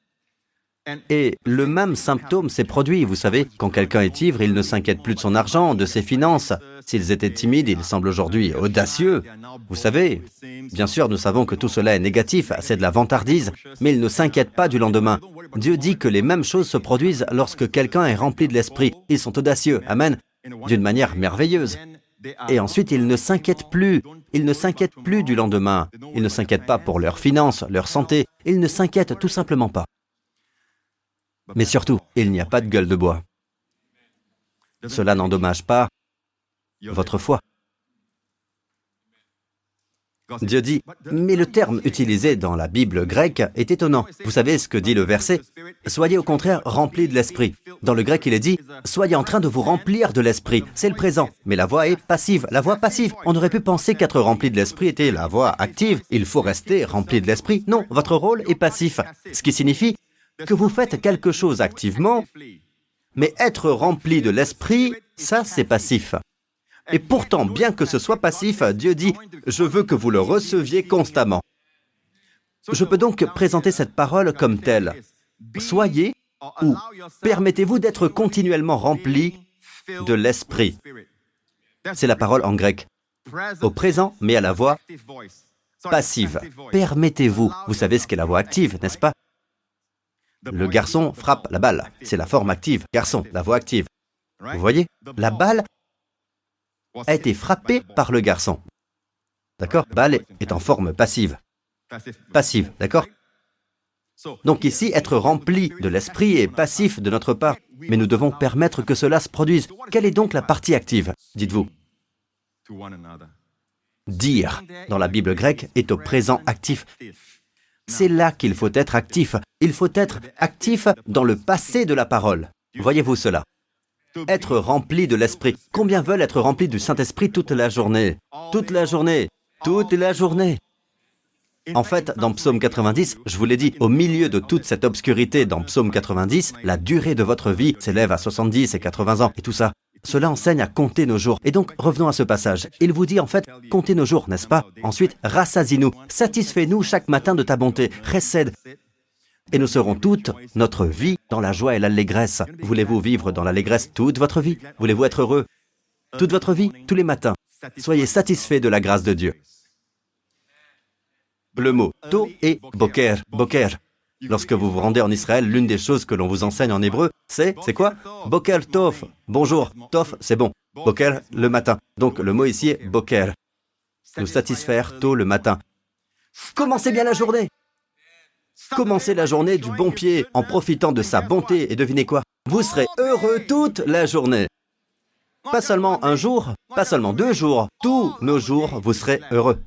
Et le même symptôme s'est produit. Vous savez, quand quelqu'un est ivre, il ne s'inquiète plus de son argent, de ses finances. S'ils étaient timides, ils semblent aujourd'hui audacieux. Vous savez, bien sûr, nous savons que tout cela est négatif, c'est de la vantardise, mais ils ne s'inquiètent pas du lendemain. Dieu dit que les mêmes choses se produisent lorsque quelqu'un est rempli de l'esprit. Ils sont audacieux. Amen d'une manière merveilleuse. Et ensuite, ils ne s'inquiètent plus. Ils ne s'inquiètent plus du lendemain. Ils ne s'inquiètent pas pour leurs finances, leur santé. Ils ne s'inquiètent tout simplement pas. Mais surtout, il n'y a pas de gueule de bois. Cela n'endommage pas votre foi. Dieu dit, mais le terme utilisé dans la Bible grecque est étonnant. Vous savez ce que dit le verset? Soyez au contraire remplis de l'esprit. Dans le grec, il est dit, soyez en train de vous remplir de l'esprit. C'est le présent. Mais la voix est passive. La voix passive. On aurait pu penser qu'être rempli de l'esprit était la voix active. Il faut rester rempli de l'esprit. Non, votre rôle est passif. Ce qui signifie que vous faites quelque chose activement, mais être rempli de l'esprit, ça c'est passif. Et pourtant, bien que ce soit passif, Dieu dit, je veux que vous le receviez constamment. Je peux donc présenter cette parole comme telle. Soyez ou permettez-vous d'être continuellement rempli de l'esprit. C'est la parole en grec. Au présent, mais à la voix passive. Permettez-vous. Vous savez ce qu'est la voix active, n'est-ce pas? Le garçon frappe la balle. C'est la forme active. Garçon, la voix active. Vous voyez? La balle a été frappé par le garçon. D'accord? Balle est en forme passive. Passive, d'accord? Donc ici, être rempli de l'esprit est passif de notre part, mais nous devons permettre que cela se produise. Quelle est donc la partie active, dites-vous? Dire, dans la Bible grecque, est au présent actif. C'est là qu'il faut être actif. Il faut être actif dans le passé de la parole. Voyez-vous cela? Être rempli de l'Esprit. Combien veulent être remplis du Saint-Esprit toute la journée? Toute la journée Toute la journée en fait, dans Psaume 90, je vous l'ai dit, au milieu de toute cette obscurité dans Psaume 90, la durée de votre vie s'élève à 70 et 80 ans et tout ça. Cela enseigne à compter nos jours. Et donc, revenons à ce passage. Il vous dit en fait, comptez nos jours, n'est-ce pas? Ensuite, rassasie-nous, satisfais-nous chaque matin de ta bonté, récède, et nous serons toute notre vie dans la joie et l'allégresse. Voulez-vous vivre dans l'allégresse toute votre vie? Voulez-vous être heureux toute votre vie, tous les matins? Soyez satisfaits de la grâce de Dieu. Le mot to et boker, boker. Lorsque vous vous rendez en Israël, l'une des choses que l'on vous enseigne en hébreu, c'est, c'est quoi? Boker tof. Bonjour, tof, c'est bon. Boker, le matin. Donc le mot ici est boker. Nous satisfaire tôt le matin. Commencez bien la journée. Commencez la journée du bon pied en profitant de sa bonté et devinez quoi Vous serez heureux toute la journée. Pas seulement un jour, pas seulement deux jours, tous nos jours, vous serez heureux.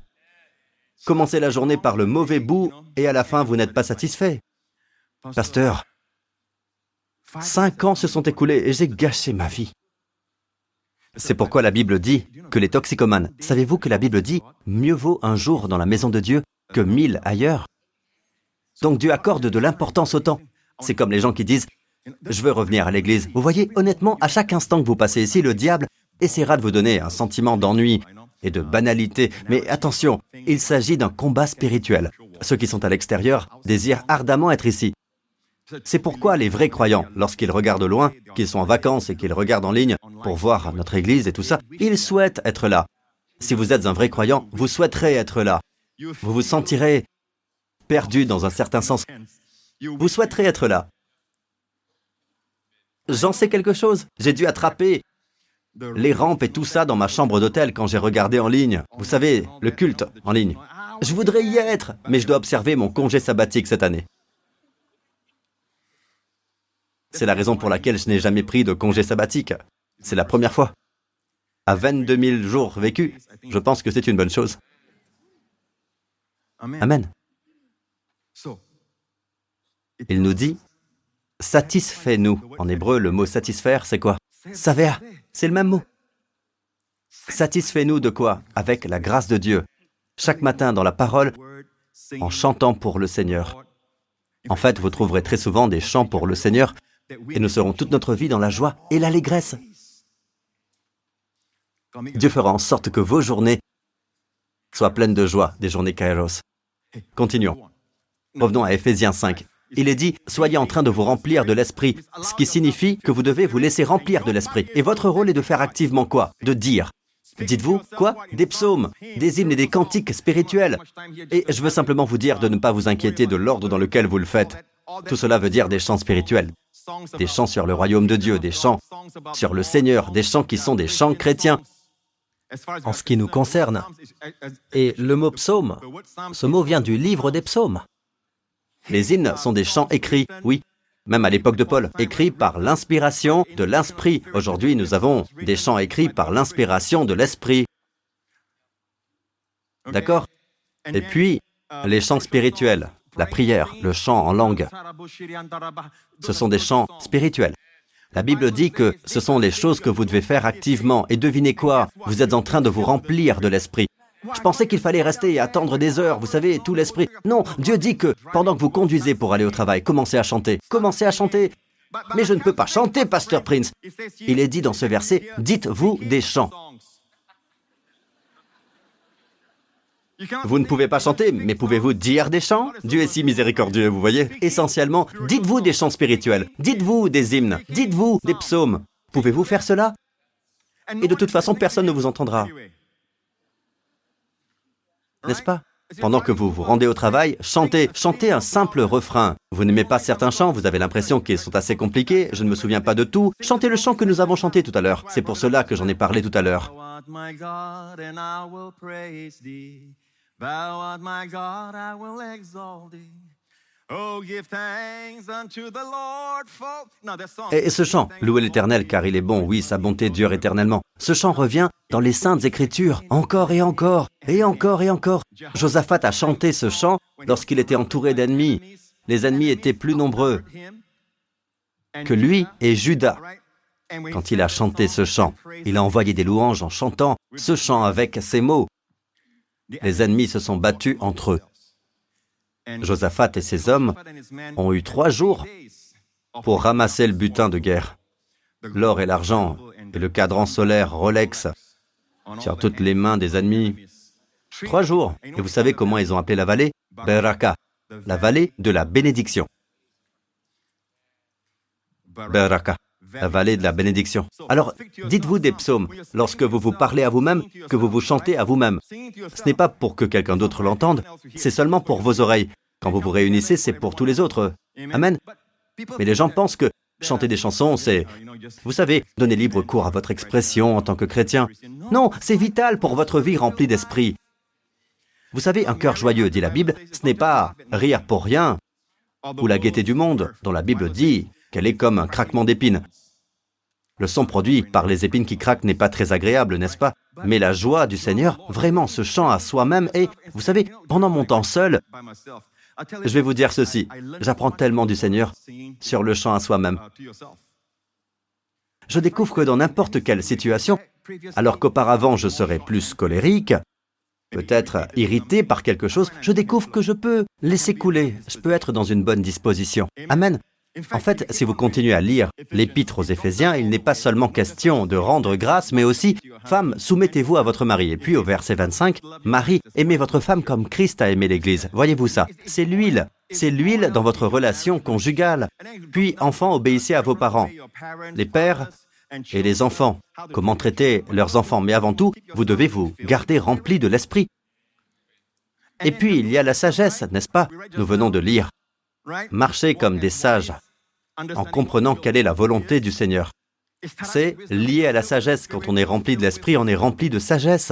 Commencez la journée par le mauvais bout et à la fin, vous n'êtes pas satisfait. Pasteur, cinq ans se sont écoulés et j'ai gâché ma vie. C'est pourquoi la Bible dit que les toxicomanes, savez-vous que la Bible dit, mieux vaut un jour dans la maison de Dieu que mille ailleurs? Donc Dieu accorde de l'importance au temps. C'est comme les gens qui disent ⁇ Je veux revenir à l'église ⁇ Vous voyez, honnêtement, à chaque instant que vous passez ici, le diable essaiera de vous donner un sentiment d'ennui et de banalité. Mais attention, il s'agit d'un combat spirituel. Ceux qui sont à l'extérieur désirent ardemment être ici. C'est pourquoi les vrais croyants, lorsqu'ils regardent loin, qu'ils sont en vacances et qu'ils regardent en ligne pour voir notre église et tout ça, ils souhaitent être là. si vous êtes un vrai croyant, vous souhaiterez être là. Vous vous sentirez perdu dans un certain sens. Vous souhaiterez être là. J'en sais quelque chose. J'ai dû attraper les rampes et tout ça dans ma chambre d'hôtel quand j'ai regardé en ligne. Vous savez, le culte en ligne. Je voudrais y être, mais je dois observer mon congé sabbatique cette année. C'est la raison pour laquelle je n'ai jamais pris de congé sabbatique. C'est la première fois. À 22 000 jours vécus, je pense que c'est une bonne chose. Amen. Il nous dit, satisfais-nous. En hébreu, le mot satisfaire, c'est quoi? Saver, c'est le même mot. Satisfais-nous de quoi? Avec la grâce de Dieu. Chaque matin dans la parole, en chantant pour le Seigneur. En fait, vous trouverez très souvent des chants pour le Seigneur et nous serons toute notre vie dans la joie et l'allégresse. Dieu fera en sorte que vos journées soient pleines de joie, des journées Kairos. Continuons. Revenons à Ephésiens 5. Il est dit, soyez en train de vous remplir de l'Esprit, ce qui signifie que vous devez vous laisser remplir de l'Esprit. Et votre rôle est de faire activement quoi? De dire. Dites-vous quoi? Des psaumes, des hymnes et des cantiques spirituels. Et je veux simplement vous dire de ne pas vous inquiéter de l'ordre dans lequel vous le faites. Tout cela veut dire des chants spirituels, des chants sur le royaume de Dieu, des chants sur le Seigneur, des chants qui sont des chants chrétiens. En ce qui nous concerne, et le mot psaume, ce mot vient du livre des psaumes. Les hymnes sont des chants écrits, oui, même à l'époque de Paul, écrits par l'inspiration de l'esprit. Aujourd'hui, nous avons des chants écrits par l'inspiration de l'esprit. D'accord Et puis, les chants spirituels, la prière, le chant en langue, ce sont des chants spirituels. La Bible dit que ce sont les choses que vous devez faire activement. Et devinez quoi Vous êtes en train de vous remplir de l'esprit. Je pensais qu'il fallait rester et attendre des heures, vous savez, tout l'esprit. Non, Dieu dit que pendant que vous conduisez pour aller au travail, commencez à chanter. Commencez à chanter. Mais je ne peux pas chanter, Pasteur Prince. Il est dit dans ce verset, dites-vous des chants. Vous ne pouvez pas chanter, mais pouvez-vous dire des chants? Dieu est si miséricordieux, vous voyez. Essentiellement, dites-vous des chants spirituels, dites-vous des hymnes, dites-vous des psaumes. Pouvez-vous faire cela? Et de toute façon, personne ne vous entendra n'est-ce pas? Pendant que vous vous rendez au travail, chantez, chantez un simple refrain. Vous n'aimez pas certains chants, vous avez l'impression qu'ils sont assez compliqués, je ne me souviens pas de tout. Chantez le chant que nous avons chanté tout à l'heure. C'est pour cela que j'en ai parlé tout à l'heure. Et ce chant, louez l'Éternel car il est bon, oui, sa bonté dure éternellement. Ce chant revient dans les saintes écritures, encore et encore, et encore et encore. Josaphat a chanté ce chant lorsqu'il était entouré d'ennemis. Les ennemis étaient plus nombreux que lui et Judas. Quand il a chanté ce chant, il a envoyé des louanges en chantant ce chant avec ces mots. Les ennemis se sont battus entre eux. Josaphat et ses hommes ont eu trois jours pour ramasser le butin de guerre, l'or et l'argent et le cadran solaire Rolex sur toutes les mains des ennemis. Trois jours. Et vous savez comment ils ont appelé la vallée? Beraka, la vallée de la bénédiction. Beraka, la vallée de la bénédiction. Alors, dites-vous des psaumes lorsque vous vous parlez à vous-même, que vous vous chantez à vous-même. Ce n'est pas pour que quelqu'un d'autre l'entende, c'est seulement pour vos oreilles. Quand vous vous réunissez, c'est pour tous les autres. Amen. Mais les gens pensent que chanter des chansons, c'est, vous savez, donner libre cours à votre expression en tant que chrétien. Non, c'est vital pour votre vie remplie d'esprit. Vous savez, un cœur joyeux, dit la Bible, ce n'est pas rire pour rien, ou la gaieté du monde, dont la Bible dit qu'elle est comme un craquement d'épines. Le son produit par les épines qui craquent n'est pas très agréable, n'est-ce pas? Mais la joie du Seigneur, vraiment ce chant à soi-même, et, vous savez, pendant mon temps seul, je vais vous dire ceci, j'apprends tellement du Seigneur sur le chant à soi-même. Je découvre que dans n'importe quelle situation, alors qu'auparavant je serais plus colérique, peut-être irrité par quelque chose, je découvre que je peux laisser couler, je peux être dans une bonne disposition. Amen. En fait, si vous continuez à lire l'épître aux Éphésiens, il n'est pas seulement question de rendre grâce, mais aussi, femme, soumettez-vous à votre mari. Et puis au verset 25, Marie, aimez votre femme comme Christ a aimé l'Église. Voyez-vous ça? C'est l'huile. C'est l'huile dans votre relation conjugale. Puis, enfants, obéissez à vos parents. Les pères, Et les enfants, comment traiter leurs enfants? Mais avant tout, vous devez vous garder rempli de l'esprit. Et puis, il y a la sagesse, n'est-ce pas? Nous venons de lire. Marchez comme des sages, en comprenant quelle est la volonté du Seigneur. C'est lié à la sagesse. Quand on est rempli de l'esprit, on est rempli de sagesse.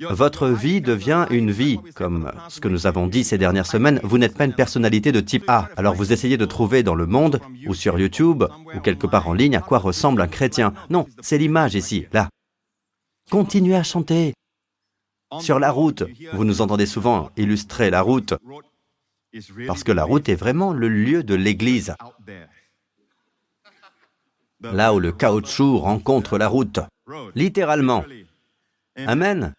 Votre vie devient une vie, comme ce que nous avons dit ces dernières semaines, vous n'êtes pas une personnalité de type A. Alors vous essayez de trouver dans le monde, ou sur YouTube, ou quelque part en ligne, à quoi ressemble un chrétien. Non, c'est l'image ici, là. Continuez à chanter. Sur la route, vous nous entendez souvent illustrer la route, parce que la route est vraiment le lieu de l'Église, là où le caoutchouc rencontre la route, littéralement. Amen.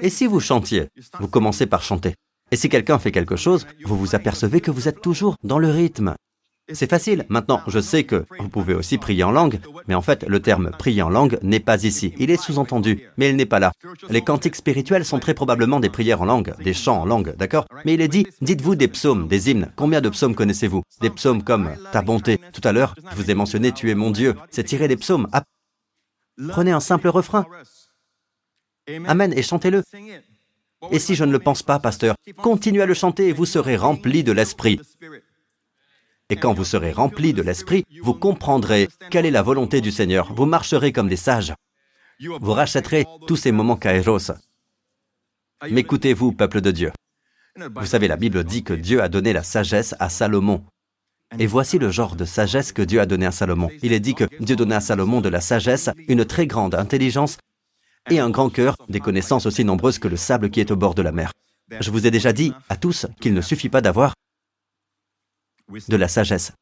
Et si vous chantiez Vous commencez par chanter. Et si quelqu'un fait quelque chose, vous vous apercevez que vous êtes toujours dans le rythme. C'est facile. Maintenant, je sais que vous pouvez aussi prier en langue, mais en fait, le terme prier en langue n'est pas ici. Il est sous-entendu, mais il n'est pas là. Les cantiques spirituels sont très probablement des prières en langue, des chants en langue, d'accord? Mais il est dit, dites-vous des psaumes, des hymnes. Combien de psaumes connaissez-vous? Des psaumes comme Ta bonté. Tout à l'heure, je vous ai mentionné Tu es mon Dieu. C'est tiré des psaumes. Prenez un simple refrain. Amen, et chantez-le. Et si je ne le pense pas, pasteur, continuez à le chanter et vous serez rempli de l'Esprit. Et quand vous serez rempli de l'Esprit, vous comprendrez quelle est la volonté du Seigneur. Vous marcherez comme des sages. Vous rachèterez tous ces moments kairos. M'écoutez-vous, peuple de Dieu. Vous savez, la Bible dit que Dieu a donné la sagesse à Salomon. Et voici le genre de sagesse que Dieu a donné à Salomon. Il est dit que Dieu donnait à Salomon de la sagesse, une très grande intelligence et un grand cœur, des connaissances aussi nombreuses que le sable qui est au bord de la mer. Je vous ai déjà dit à tous qu'il ne suffit pas d'avoir de la sagesse.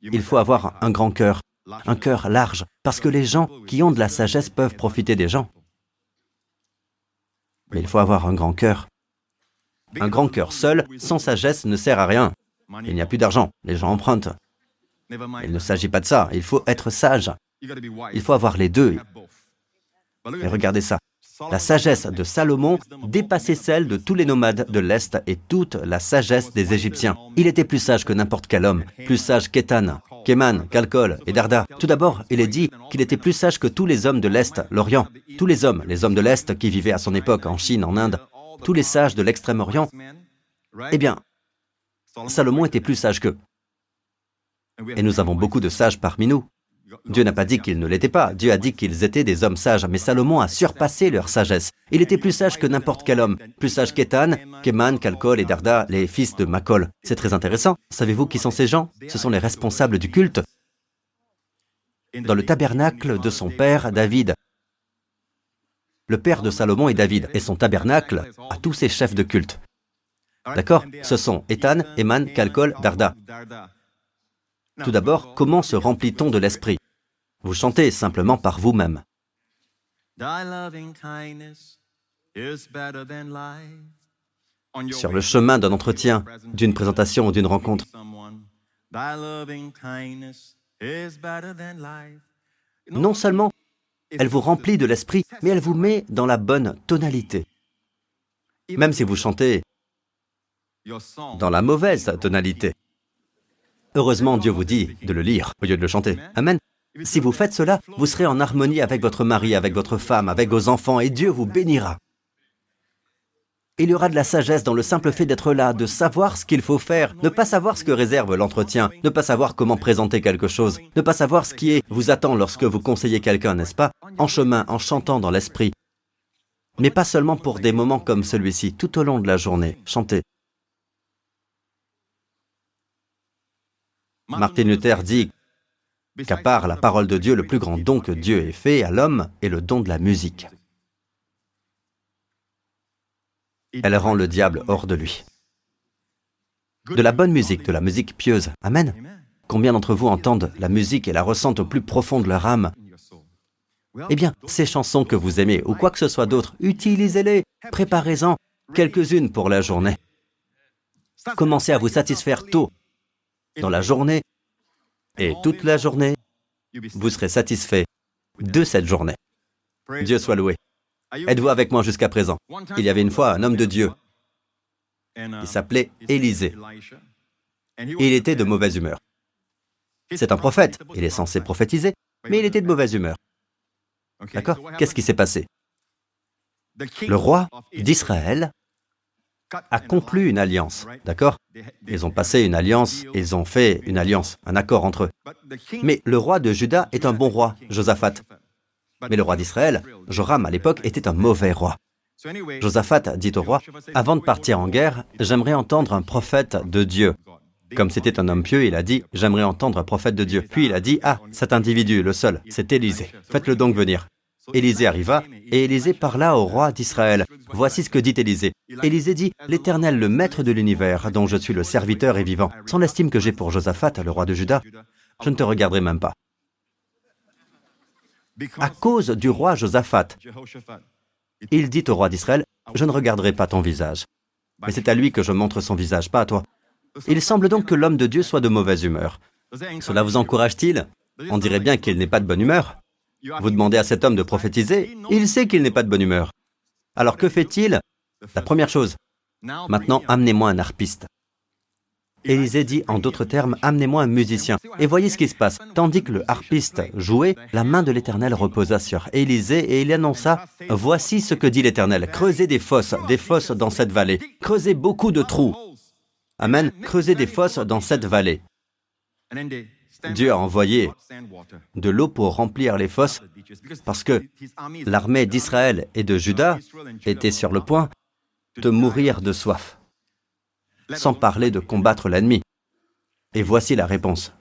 Il faut avoir un grand cœur, un cœur large, parce que les gens qui ont de la sagesse peuvent profiter des gens. Mais il faut avoir un grand cœur. Un grand cœur seul, sans sagesse, ne sert à rien. Il n'y a plus d'argent, les gens empruntent. Il ne s'agit pas de ça, il faut être sage. Il faut avoir les deux. Et regardez ça. La sagesse de Salomon dépassait celle de tous les nomades de l'Est et toute la sagesse des Égyptiens. Il était plus sage que n'importe quel homme, plus sage qu'Étan, Kéman, Kalkol et Darda. Tout d'abord, il est dit qu'il était plus sage que tous les hommes de l'Est, l'Orient. Tous les hommes, les hommes de l'Est qui vivaient à son époque en Chine, en Inde, tous les sages de l'Extrême-Orient. Eh bien, Salomon était plus sage qu'eux. Et nous avons beaucoup de sages parmi nous. Dieu n'a pas dit qu'ils ne l'étaient pas, Dieu a dit qu'ils étaient des hommes sages, mais Salomon a surpassé leur sagesse. Il était plus sage que n'importe quel homme, plus sage qu'Étan, qu'Eman, Kalkol et Darda, les fils de Makol. C'est très intéressant. Savez-vous qui sont ces gens? Ce sont les responsables du culte. Dans le tabernacle de son père, David, le père de Salomon est David, et son tabernacle a tous ses chefs de culte. D'accord? Ce sont Ethan, Eman, Kalkol, Darda. Tout d'abord, comment se remplit-on de l'esprit? Vous chantez simplement par vous-même. Sur le chemin d'un entretien, d'une présentation ou d'une rencontre. Non seulement elle vous remplit de l'esprit, mais elle vous met dans la bonne tonalité. Même si vous chantez dans la mauvaise tonalité. Heureusement, Dieu vous dit de le lire au lieu de le chanter. Amen. Si vous faites cela, vous serez en harmonie avec votre mari, avec votre femme, avec vos enfants, et Dieu vous bénira. Il y aura de la sagesse dans le simple fait d'être là, de savoir ce qu'il faut faire, ne pas savoir ce que réserve l'entretien, ne pas savoir comment présenter quelque chose, ne pas savoir ce qui est vous attend lorsque vous conseillez quelqu'un, n'est-ce pas En chemin, en chantant dans l'esprit. Mais pas seulement pour des moments comme celui-ci, tout au long de la journée, chantez. Martin Luther dit qu'à part la parole de Dieu, le plus grand don que Dieu ait fait à l'homme est le don de la musique. Elle rend le diable hors de lui. De la bonne musique, de la musique pieuse. Amen. Combien d'entre vous entendent la musique et la ressentent au plus profond de leur âme? Eh bien, ces chansons que vous aimez, ou quoi que ce soit d'autre, utilisez-les, préparez-en quelques-unes pour la journée. Commencez à vous satisfaire tôt dans la journée et toute la journée, vous serez satisfait de cette journée. Dieu soit loué. Êtes-vous avec moi jusqu'à présent? Il y avait une fois un homme de Dieu. Il s'appelait Élisée. il était de mauvaise humeur. C'est un prophète. Il est censé prophétiser. Mais il était de mauvaise humeur. D'accord? Qu'est-ce qui s'est passé? Le roi d'Israël a conclu une alliance, d'accord? Ils ont passé une alliance, ils ont fait une alliance, un accord entre eux. Mais le roi de Juda est un bon roi, Josaphat. Mais le roi d'Israël, Joram à l'époque, était un mauvais roi. Josaphat dit au roi, Avant de partir en guerre, j'aimerais entendre un prophète de Dieu. Comme c'était un homme pieux, il a dit, J'aimerais entendre un prophète de Dieu. Puis il a dit, Ah, cet individu, le seul, c'est Élisée. Faites-le donc venir. Élisée arriva, et Élisée parla au roi d'Israël. Voici ce que dit Élisée. Élisée dit, L'Éternel, le maître de l'univers, dont je suis le serviteur et vivant, sans l'estime que j'ai pour Josaphat, le roi de Juda, je ne te regarderai même pas. À cause du roi Josaphat, il dit au roi d'Israël, je ne regarderai pas ton visage. Mais c'est à lui que je montre son visage, pas à toi. Il semble donc que l'homme de Dieu soit de mauvaise humeur. Cela vous encourage-t-il? On dirait bien qu'il n'est pas de bonne humeur. Vous demandez à cet homme de prophétiser, il sait qu'il n'est pas de bonne humeur. Alors que fait-il? La première chose, maintenant amenez-moi un harpiste. Élisée dit en d'autres termes, amenez-moi un musicien. Et voyez ce qui se passe. Tandis que le harpiste jouait, la main de l'Éternel reposa sur Élisée et il annonça, voici ce que dit l'Éternel, creusez des fosses, des fosses dans cette vallée, creusez beaucoup de trous. Amen, creusez des fosses dans cette vallée. Dieu a envoyé de l'eau pour remplir les fosses parce que l'armée d'Israël et de Juda était sur le point de mourir de soif sans parler de combattre l'ennemi. Et voici la réponse.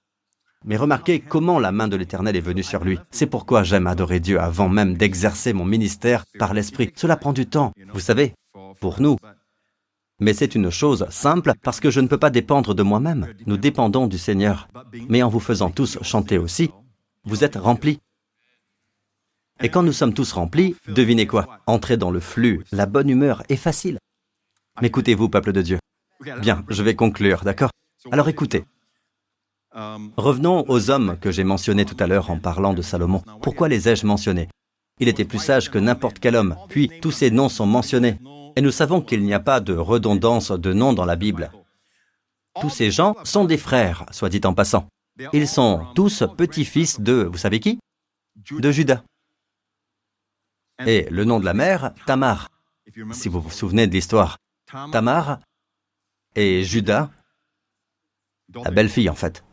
Mais remarquez comment la main de l'Éternel est venue sur lui. C'est pourquoi j'aime adorer Dieu avant même d'exercer mon ministère par l'Esprit. Cela prend du temps, vous savez, pour nous. Mais c'est une chose simple parce que je ne peux pas dépendre de moi-même. Nous dépendons du Seigneur. Mais en vous faisant tous chanter aussi, vous êtes remplis. Et quand nous sommes tous remplis, devinez quoi? Entrer dans le flux, la bonne humeur est facile. M'écoutez-vous, peuple de Dieu? Bien, je vais conclure, d'accord? Alors écoutez. Revenons aux hommes que j'ai mentionnés tout à l'heure en parlant de Salomon. Pourquoi les ai-je mentionnés? Il était plus sage que n'importe quel homme. Puis, tous ces noms sont mentionnés. Et nous savons qu'il n'y a pas de redondance de noms dans la Bible. Tous ces gens sont des frères, soit dit en passant. Ils sont tous petits-fils de, vous savez qui? De Judas. Et le nom de la mère, Tamar. Si vous vous souvenez de l'histoire. Tamar et Judas, la belle-fille en fait.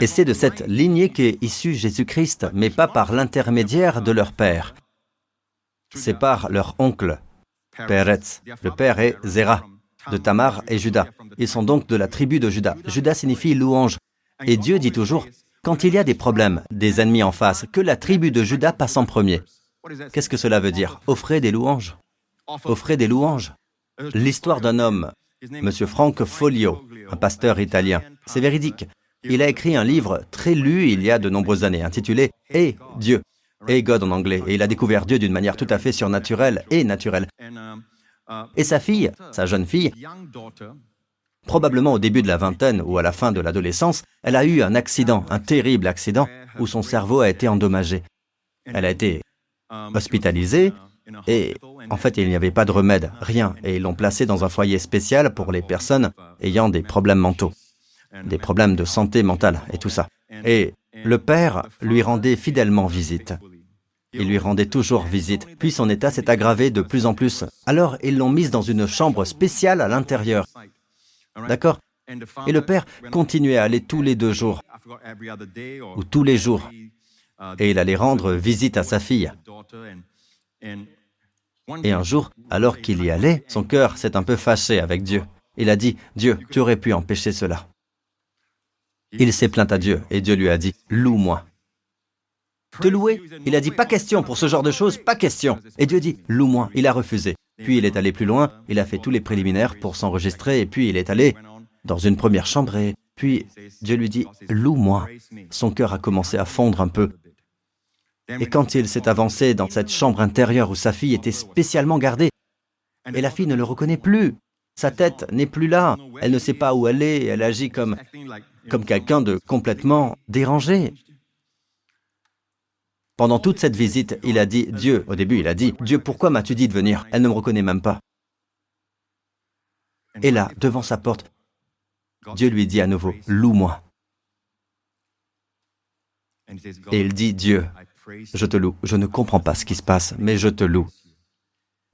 Et c'est de cette lignée qu'est issu Jésus-Christ, mais pas par l'intermédiaire de leur père. C'est par leur oncle, Peretz. Le père est Zéra, de Tamar et Judas. Ils sont donc de la tribu de Judas. Judas signifie louange. Et Dieu dit toujours, quand il y a des problèmes, des ennemis en face, que la tribu de Judas passe en premier. Qu'est-ce que cela veut dire? Offrez des louanges. Offrez des louanges. L'histoire d'un homme Monsieur Frank Folio, un pasteur italien. C'est véridique. Il a écrit un livre très lu il y a de nombreuses années, intitulé Et Dieu, et God en anglais, et il a découvert Dieu d'une manière tout à fait surnaturelle et naturelle. Et sa fille, sa jeune fille, probablement au début de la vingtaine ou à la fin de l'adolescence, elle a eu un accident, un terrible accident, où son cerveau a été endommagé. Elle a été hospitalisée, et en fait, il n'y avait pas de remède, rien, et ils l'ont placé dans un foyer spécial pour les personnes ayant des problèmes mentaux, des problèmes de santé mentale et tout ça. Et le père lui rendait fidèlement visite. Il lui rendait toujours visite, puis son état s'est aggravé de plus en plus. Alors ils l'ont mise dans une chambre spéciale à l'intérieur. D'accord Et le père continuait à aller tous les deux jours, ou tous les jours, et il allait rendre visite à sa fille. Et un jour, alors qu'il y allait, son cœur s'est un peu fâché avec Dieu. Il a dit, Dieu, tu aurais pu empêcher cela. Il s'est plaint à Dieu et Dieu lui a dit, loue-moi. Te louer Il a dit, pas question pour ce genre de choses, pas question. Et Dieu dit, loue-moi. Il a refusé. Puis il est allé plus loin, il a fait tous les préliminaires pour s'enregistrer et puis il est allé dans une première chambre et puis Dieu lui dit, loue-moi. Son cœur a commencé à fondre un peu. Et quand il s'est avancé dans cette chambre intérieure où sa fille était spécialement gardée, et la fille ne le reconnaît plus, sa tête n'est plus là, elle ne sait pas où elle est, elle agit comme, comme quelqu'un de complètement dérangé. Pendant toute cette visite, il a dit, Dieu, au début il a dit, Dieu, pourquoi m'as-tu dit de venir? Elle ne me reconnaît même pas. Et là, devant sa porte, Dieu lui dit à nouveau, loue-moi. Et il dit, Dieu, je te loue. Je ne comprends pas ce qui se passe, mais je te loue.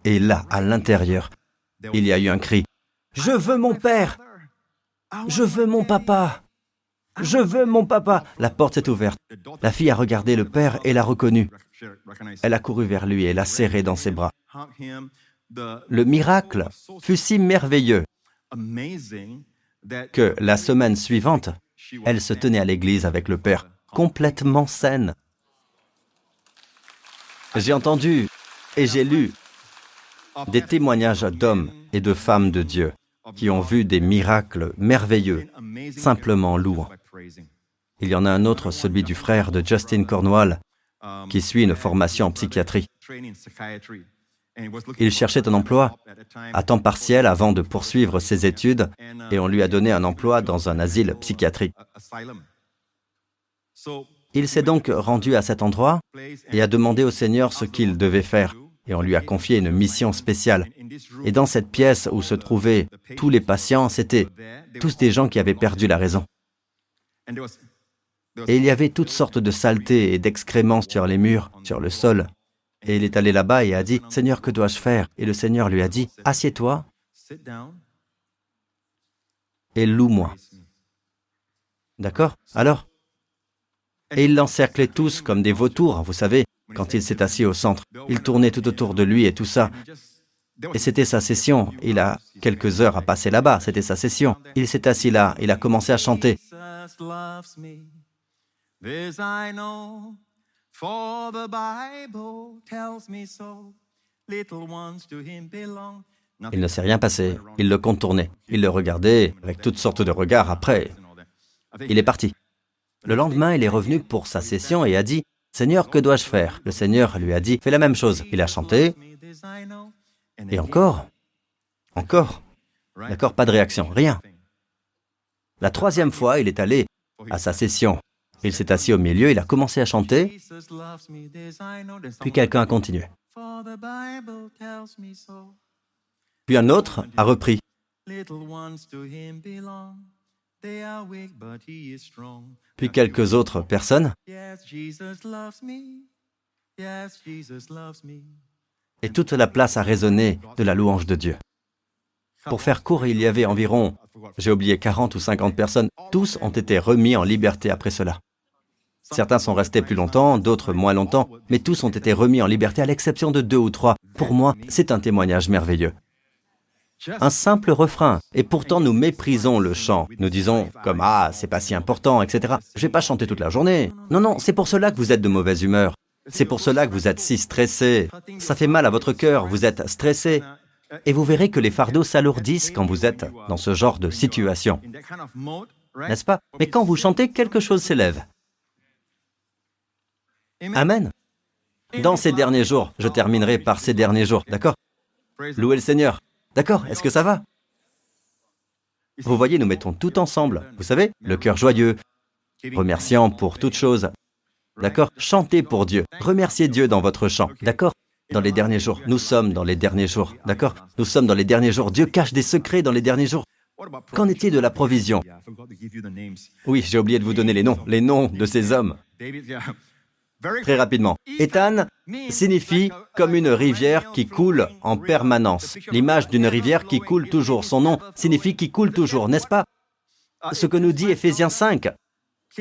Et là, à l'intérieur, il y a eu un cri. Je veux mon père. Je veux mon papa. Je veux mon papa. La porte s'est ouverte. La fille a regardé le père et l'a reconnu. Elle a couru vers lui et l'a serré dans ses bras. Le miracle fut si merveilleux que la semaine suivante, elle se tenait à l'église avec le père, complètement saine. J'ai entendu et j'ai lu des témoignages d'hommes et de femmes de Dieu qui ont vu des miracles merveilleux, simplement louant. Il y en a un autre, celui du frère de Justin Cornwall, qui suit une formation en psychiatrie. Il cherchait un emploi à temps partiel avant de poursuivre ses études et on lui a donné un emploi dans un asile psychiatrique. Il s'est donc rendu à cet endroit et a demandé au Seigneur ce qu'il devait faire et on lui a confié une mission spéciale. Et dans cette pièce où se trouvaient tous les patients, c'étaient tous des gens qui avaient perdu la raison. Et il y avait toutes sortes de saletés et d'excréments sur les murs, sur le sol. Et il est allé là-bas et a dit, Seigneur, que dois-je faire? Et le Seigneur lui a dit, Assieds-toi et loue-moi. D'accord? Alors? Et il l'encerclait tous comme des vautours, vous savez, quand il s'est assis au centre. Il tournait tout autour de lui et tout ça. Et c'était sa session. Il a quelques heures à passer là-bas. C'était sa session. Il s'est assis là. Il a commencé à chanter. Il ne s'est rien passé. Il le contournait. Il le regardait avec toutes sortes de regards après. Il est parti. Le lendemain, il est revenu pour sa session et a dit, Seigneur, que dois-je faire? Le Seigneur lui a dit, fais la même chose. Il a chanté. Et encore, encore. D'accord, pas de réaction, rien. La troisième fois, il est allé à sa session. Il s'est assis au milieu, il a commencé à chanter, puis quelqu'un a continué. Puis un autre a repris. Puis quelques autres personnes. Et toute la place a résonné de la louange de Dieu. Pour faire court, il y avait environ, j'ai oublié, 40 ou 50 personnes. Tous ont été remis en liberté après cela. Certains sont restés plus longtemps, d'autres moins longtemps, mais tous ont été remis en liberté à l'exception de deux ou trois. Pour moi, c'est un témoignage merveilleux. Un simple refrain. Et pourtant, nous méprisons le chant. Nous disons comme Ah, c'est pas si important, etc. Je vais pas chanter toute la journée. Non, non, c'est pour cela que vous êtes de mauvaise humeur. C'est pour cela que vous êtes si stressé. Ça fait mal à votre cœur, vous êtes stressé. Et vous verrez que les fardeaux s'alourdissent quand vous êtes dans ce genre de situation. N'est-ce pas? Mais quand vous chantez, quelque chose s'élève. Amen. Dans ces derniers jours, je terminerai par ces derniers jours, d'accord? Louez le Seigneur. D'accord Est-ce que ça va? Vous voyez, nous mettons tout ensemble. Vous savez, le cœur joyeux, remerciant pour toute chose. D'accord Chantez pour Dieu. Remerciez Dieu dans votre chant. D'accord? Dans les derniers jours. Nous sommes dans les derniers jours. D'accord? Nous sommes dans les derniers jours. Dieu cache des secrets dans les derniers jours. Qu'en est-il de la provision? Oui, j'ai oublié de vous donner les noms. Les noms de ces hommes. Très rapidement. Ethan signifie comme une rivière qui coule en permanence. L'image d'une rivière qui coule toujours. Son nom signifie qui coule toujours, n'est-ce pas? Ce que nous dit Ephésiens 5.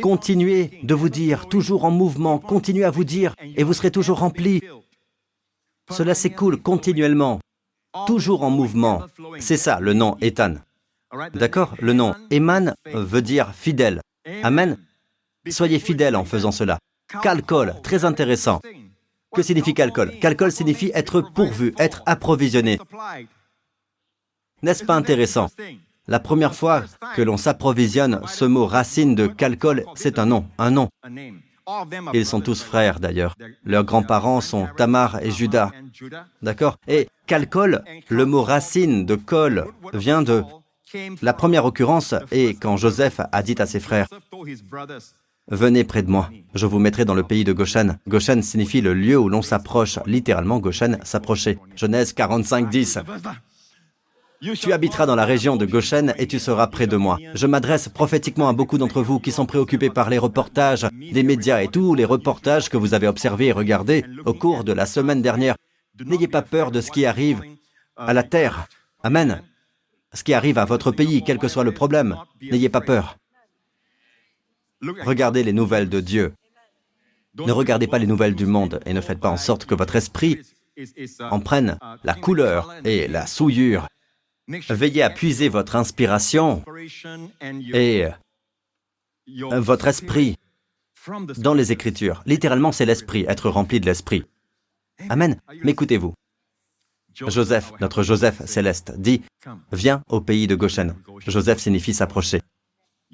Continuez de vous dire, toujours en mouvement, continuez à vous dire, et vous serez toujours remplis. Cela s'écoule continuellement, toujours en mouvement. C'est ça le nom Ethan. D'accord? Le nom Eman veut dire fidèle. Amen. Soyez fidèles en faisant cela. Calcol, très intéressant. Que signifie calcol Calcol signifie être pourvu, être approvisionné. N'est-ce pas intéressant? La première fois que l'on s'approvisionne, ce mot racine de calcol, c'est un nom, un nom. Ils sont tous frères d'ailleurs. Leurs grands-parents sont Tamar et Judas. D'accord? Et calcol, le mot racine de col vient de... La première occurrence est quand Joseph a dit à ses frères, Venez près de moi, je vous mettrai dans le pays de Goshen. Goshen signifie le lieu où l'on s'approche, littéralement Goshen, s'approcher. Genèse 45, 10. Tu habiteras dans la région de Goshen et tu seras près de moi. Je m'adresse prophétiquement à beaucoup d'entre vous qui sont préoccupés par les reportages des médias et tous les reportages que vous avez observés et regardés au cours de la semaine dernière. N'ayez pas peur de ce qui arrive à la terre. Amen. Ce qui arrive à votre pays, quel que soit le problème. N'ayez pas peur. Regardez les nouvelles de Dieu. Ne regardez pas les nouvelles du monde et ne faites pas en sorte que votre esprit en prenne la couleur et la souillure Veillez à puiser votre inspiration et votre esprit dans les Écritures. Littéralement, c'est l'esprit, être rempli de l'esprit. Amen. M'écoutez-vous. Joseph, notre Joseph céleste, dit, Viens au pays de Goshen. Joseph signifie s'approcher.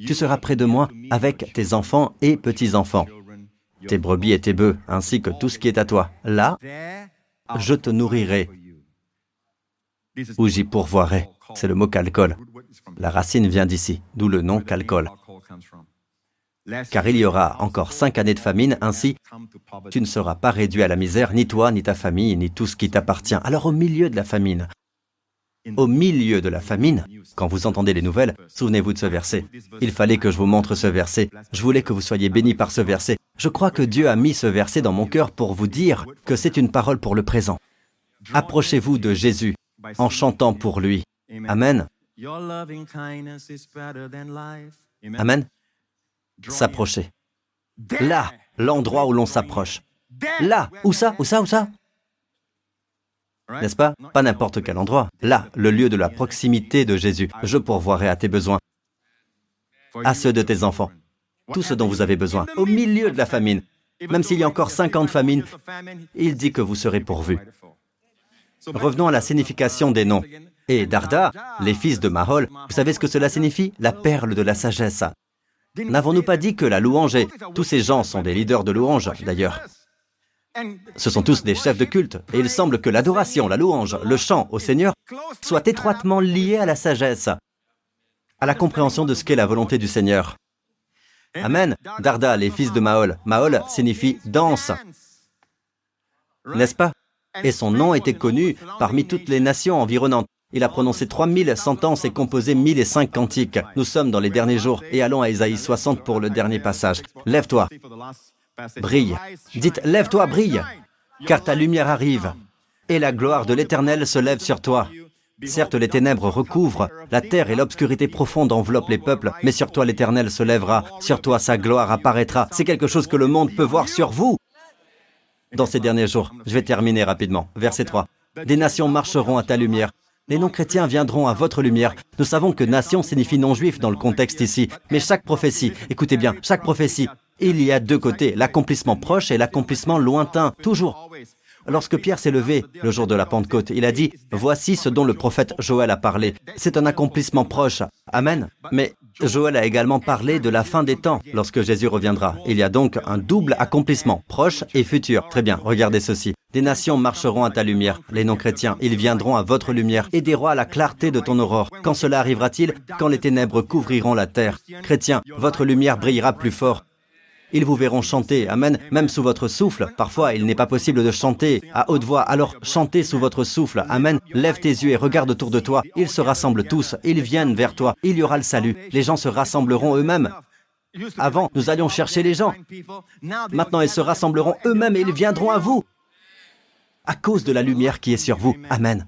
Tu seras près de moi avec tes enfants et petits-enfants, tes brebis et tes bœufs, ainsi que tout ce qui est à toi. Là, je te nourrirai ou j'y pourvoirai. C'est le mot calcol. La racine vient d'ici, d'où le nom calcol. Car il y aura encore cinq années de famine, ainsi tu ne seras pas réduit à la misère, ni toi, ni ta famille, ni tout ce qui t'appartient. Alors au milieu de la famine, au milieu de la famine, quand vous entendez les nouvelles, souvenez-vous de ce verset. Il fallait que je vous montre ce verset. Je voulais que vous soyez bénis par ce verset. Je crois que Dieu a mis ce verset dans mon cœur pour vous dire que c'est une parole pour le présent. Approchez-vous de Jésus, en chantant pour lui. Amen. Amen. S'approcher. Là, l'endroit où l'on s'approche. Là, où ça, où ça, où ça? N'est-ce pas? Pas n'importe quel endroit. Là, le lieu de la proximité de Jésus. Je pourvoirai à tes besoins, à ceux de tes enfants, tout ce dont vous avez besoin, au milieu de la famine. Même s'il y a encore 50 famines, il dit que vous serez pourvus. Revenons à la signification des noms. Et Darda, les fils de Mahol, vous savez ce que cela signifie? La perle de la sagesse. N'avons-nous pas dit que la louange et tous ces gens sont des leaders de louange, d'ailleurs Ce sont tous des chefs de culte, et il semble que l'adoration, la louange, le chant au Seigneur soient étroitement liés à la sagesse, à la compréhension de ce qu'est la volonté du Seigneur. Amen. Darda, les fils de Mahol. Mahol signifie danse. N'est-ce pas? Et son nom était connu parmi toutes les nations environnantes. Il a prononcé 3000 sentences et composé 1005 cantiques. Nous sommes dans les derniers jours et allons à Isaïe 60 pour le dernier passage. Lève-toi, brille. Dites, lève-toi, brille, car ta lumière arrive et la gloire de l'Éternel se lève sur toi. Certes, les ténèbres recouvrent, la terre et l'obscurité profonde enveloppent les peuples, mais sur toi l'Éternel se lèvera, sur toi sa gloire apparaîtra. C'est quelque chose que le monde peut voir sur vous dans ces derniers jours. Je vais terminer rapidement. Verset 3. Des nations marcheront à ta lumière. Les non-chrétiens viendront à votre lumière. Nous savons que nation signifie non-juif dans le contexte ici. Mais chaque prophétie, écoutez bien, chaque prophétie, il y a deux côtés, l'accomplissement proche et l'accomplissement lointain, toujours. Lorsque Pierre s'est levé le jour de la Pentecôte, il a dit, Voici ce dont le prophète Joël a parlé. C'est un accomplissement proche. Amen. Mais Joël a également parlé de la fin des temps lorsque Jésus reviendra. Il y a donc un double accomplissement, proche et futur. Très bien, regardez ceci. Des nations marcheront à ta lumière, les non-chrétiens, ils viendront à votre lumière, et des rois à la clarté de ton aurore. Quand cela arrivera-t-il? Quand les ténèbres couvriront la terre. Chrétiens, votre lumière brillera plus fort. Ils vous verront chanter, Amen, même sous votre souffle. Parfois, il n'est pas possible de chanter à haute voix, alors chantez sous votre souffle, Amen. Lève tes yeux et regarde autour de toi. Ils se rassemblent tous, ils viennent vers toi. Il y aura le salut. Les gens se rassembleront eux-mêmes. Avant, nous allions chercher les gens. Maintenant, ils se rassembleront eux-mêmes et ils viendront à vous. À cause de la lumière qui est sur vous. Amen.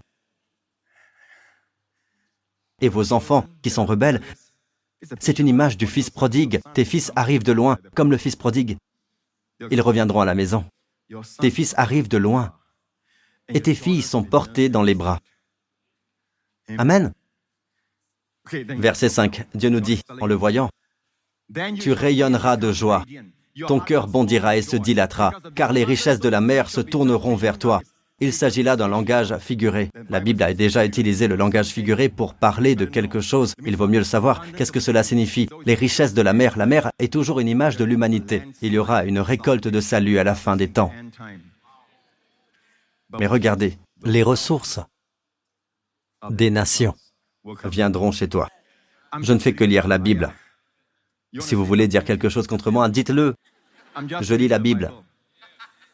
Et vos enfants qui sont rebelles c'est une image du fils prodigue. Tes fils arrivent de loin, comme le fils prodigue. Ils reviendront à la maison. Tes fils arrivent de loin. Et tes filles sont portées dans les bras. Amen. Verset 5. Dieu nous dit, en le voyant, Tu rayonneras de joie. Ton cœur bondira et se dilatera, car les richesses de la mer se tourneront vers toi. Il s'agit là d'un langage figuré. La Bible a déjà utilisé le langage figuré pour parler de quelque chose. Il vaut mieux le savoir. Qu'est-ce que cela signifie? Les richesses de la mer. La mer est toujours une image de l'humanité. Il y aura une récolte de salut à la fin des temps. Mais regardez, les ressources des nations viendront chez toi. Je ne fais que lire la Bible. Si vous voulez dire quelque chose contre moi, dites-le. Je lis la Bible.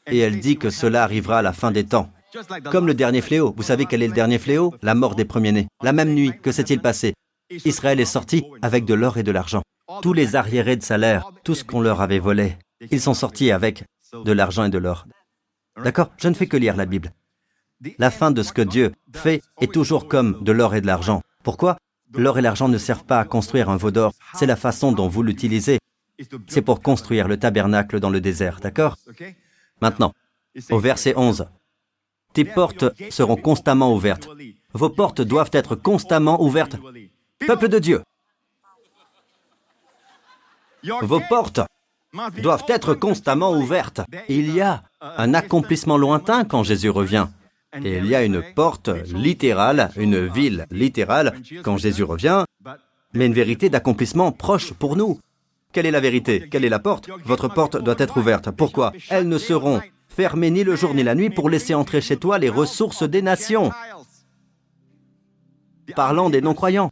Et elle dit que cela arrivera à la fin des temps. Comme le dernier fléau. Vous savez quel est le dernier fléau? La mort des premiers-nés. La même nuit, que s'est-il passé? Israël est sorti avec de l'or et de l'argent. Tous les arriérés de salaire, tout ce qu'on leur avait volé, ils sont sortis avec de l'argent et de l'or. D'accord? Je ne fais que lire la Bible. La fin de ce que Dieu fait est toujours comme de l'or et de l'argent. Pourquoi? L'or et l'argent ne servent pas à construire un veau d'or, c'est la façon dont vous l'utilisez. C'est pour construire le tabernacle dans le désert, d'accord? Maintenant, au verset 11, tes portes seront constamment ouvertes. Vos portes doivent être constamment ouvertes. Peuple de Dieu, vos portes doivent être constamment ouvertes. Il y a un accomplissement lointain quand Jésus revient. Et il y a une porte littérale, une ville littérale quand Jésus revient, mais une vérité d'accomplissement proche pour nous. Quelle est la vérité? Quelle est la porte? Votre porte doit être ouverte. Pourquoi? Elles ne seront fermées ni le jour ni la nuit pour laisser entrer chez toi les ressources des nations. Parlant des non-croyants,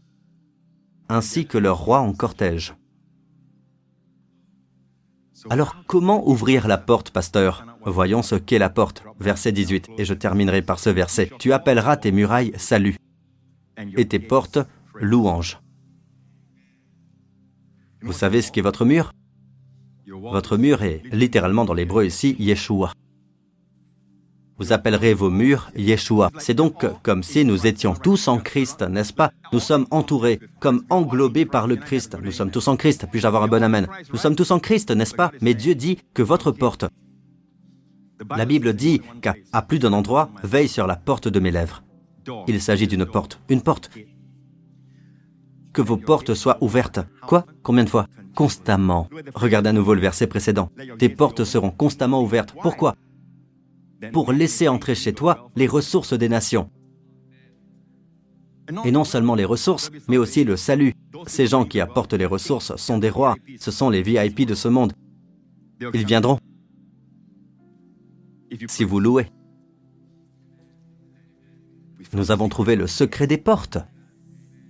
ainsi que leur roi en cortège. Alors comment ouvrir la porte, pasteur? Voyons ce qu'est la porte. Verset 18, et je terminerai par ce verset. Tu appelleras tes murailles salut, et tes portes louange. Vous savez ce qu'est votre mur? Votre mur est littéralement dans l'hébreu ici Yeshua. Vous appellerez vos murs Yeshua. C'est donc comme si nous étions tous en Christ, n'est-ce pas? Nous sommes entourés, comme englobés par le Christ. Nous sommes tous en Christ. Puis-je avoir un bon amen? Nous sommes tous en Christ, n'est-ce pas? Mais Dieu dit que votre porte. La Bible dit qu'à plus d'un endroit, veille sur la porte de mes lèvres. Il s'agit d'une porte. Une porte. Que vos portes soient ouvertes. Quoi? Combien de fois? Constamment. Regardez à nouveau le verset précédent. Tes portes seront constamment ouvertes. Pourquoi? Pour laisser entrer chez toi les ressources des nations. Et non seulement les ressources, mais aussi le salut. Ces gens qui apportent les ressources sont des rois, ce sont les VIP de ce monde. Ils viendront. Si vous louez. Nous avons trouvé le secret des portes.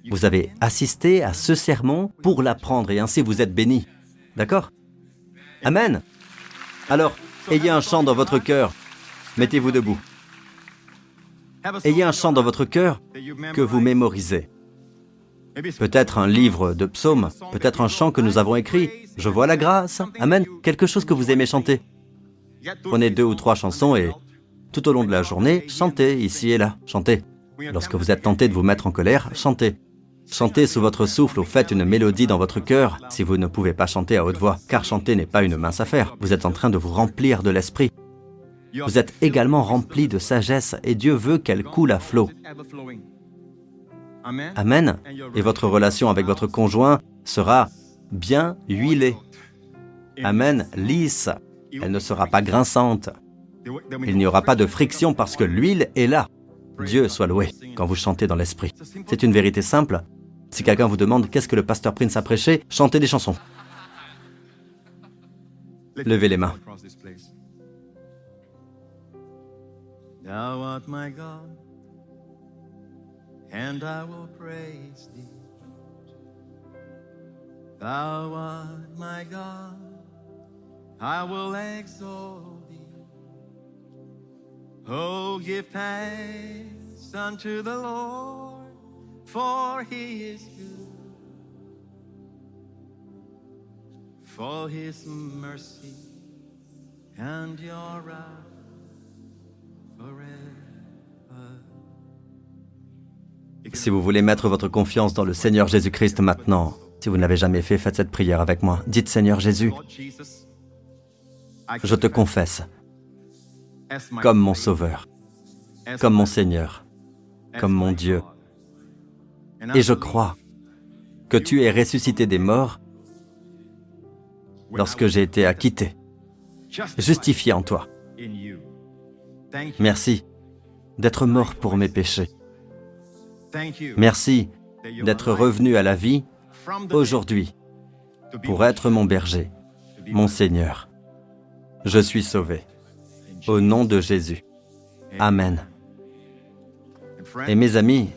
Vous avez assisté à ce sermon pour l'apprendre et ainsi vous êtes bénis. D'accord? Amen. Alors, ayez un chant dans votre cœur Mettez-vous debout. Ayez un chant dans votre cœur que vous mémorisez. Peut-être un livre de psaumes, peut-être un chant que nous avons écrit. Je vois la grâce. Amen. Quelque chose que vous aimez chanter. Prenez deux ou trois chansons et tout au long de la journée, chantez ici et là. Chantez. Lorsque vous êtes tenté de vous mettre en colère, chantez. Chantez sous votre souffle ou faites une mélodie dans votre cœur si vous ne pouvez pas chanter à haute voix, car chanter n'est pas une mince affaire. Vous êtes en train de vous remplir de l'esprit. Vous êtes également rempli de sagesse et Dieu veut qu'elle coule à flot. Amen. Et votre relation avec votre conjoint sera bien huilée. Amen. Lisse. Elle ne sera pas grinçante. Il n'y aura pas de friction parce que l'huile est là. Dieu soit loué quand vous chantez dans l'esprit. C'est une vérité simple. Si quelqu'un vous demande qu'est-ce que le pasteur Prince a prêché, chantez des chansons. Levez les mains. Thou art my God, and I will praise thee. Thou art my God, I will exalt thee. Oh, give thanks unto the Lord, for he is good. For his mercy and your wrath Si vous voulez mettre votre confiance dans le Seigneur Jésus-Christ maintenant, si vous ne l'avez jamais fait, faites cette prière avec moi. Dites Seigneur Jésus, je te confesse comme mon Sauveur, comme mon Seigneur, comme mon Dieu. Et je crois que tu es ressuscité des morts lorsque j'ai été acquitté, justifié en toi. Merci d'être mort pour mes péchés. Merci d'être revenu à la vie aujourd'hui pour être mon berger, mon Seigneur. Je suis sauvé. Au nom de Jésus. Amen. Et mes amis,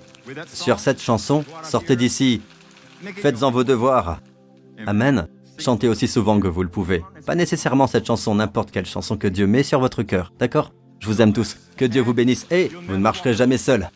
sur cette chanson, sortez d'ici, faites-en vos devoirs. Amen. Chantez aussi souvent que vous le pouvez. Pas nécessairement cette chanson, n'importe quelle chanson que Dieu met sur votre cœur, d'accord? Je vous aime tous. Que Dieu vous bénisse. Et vous ne marcherez jamais seul.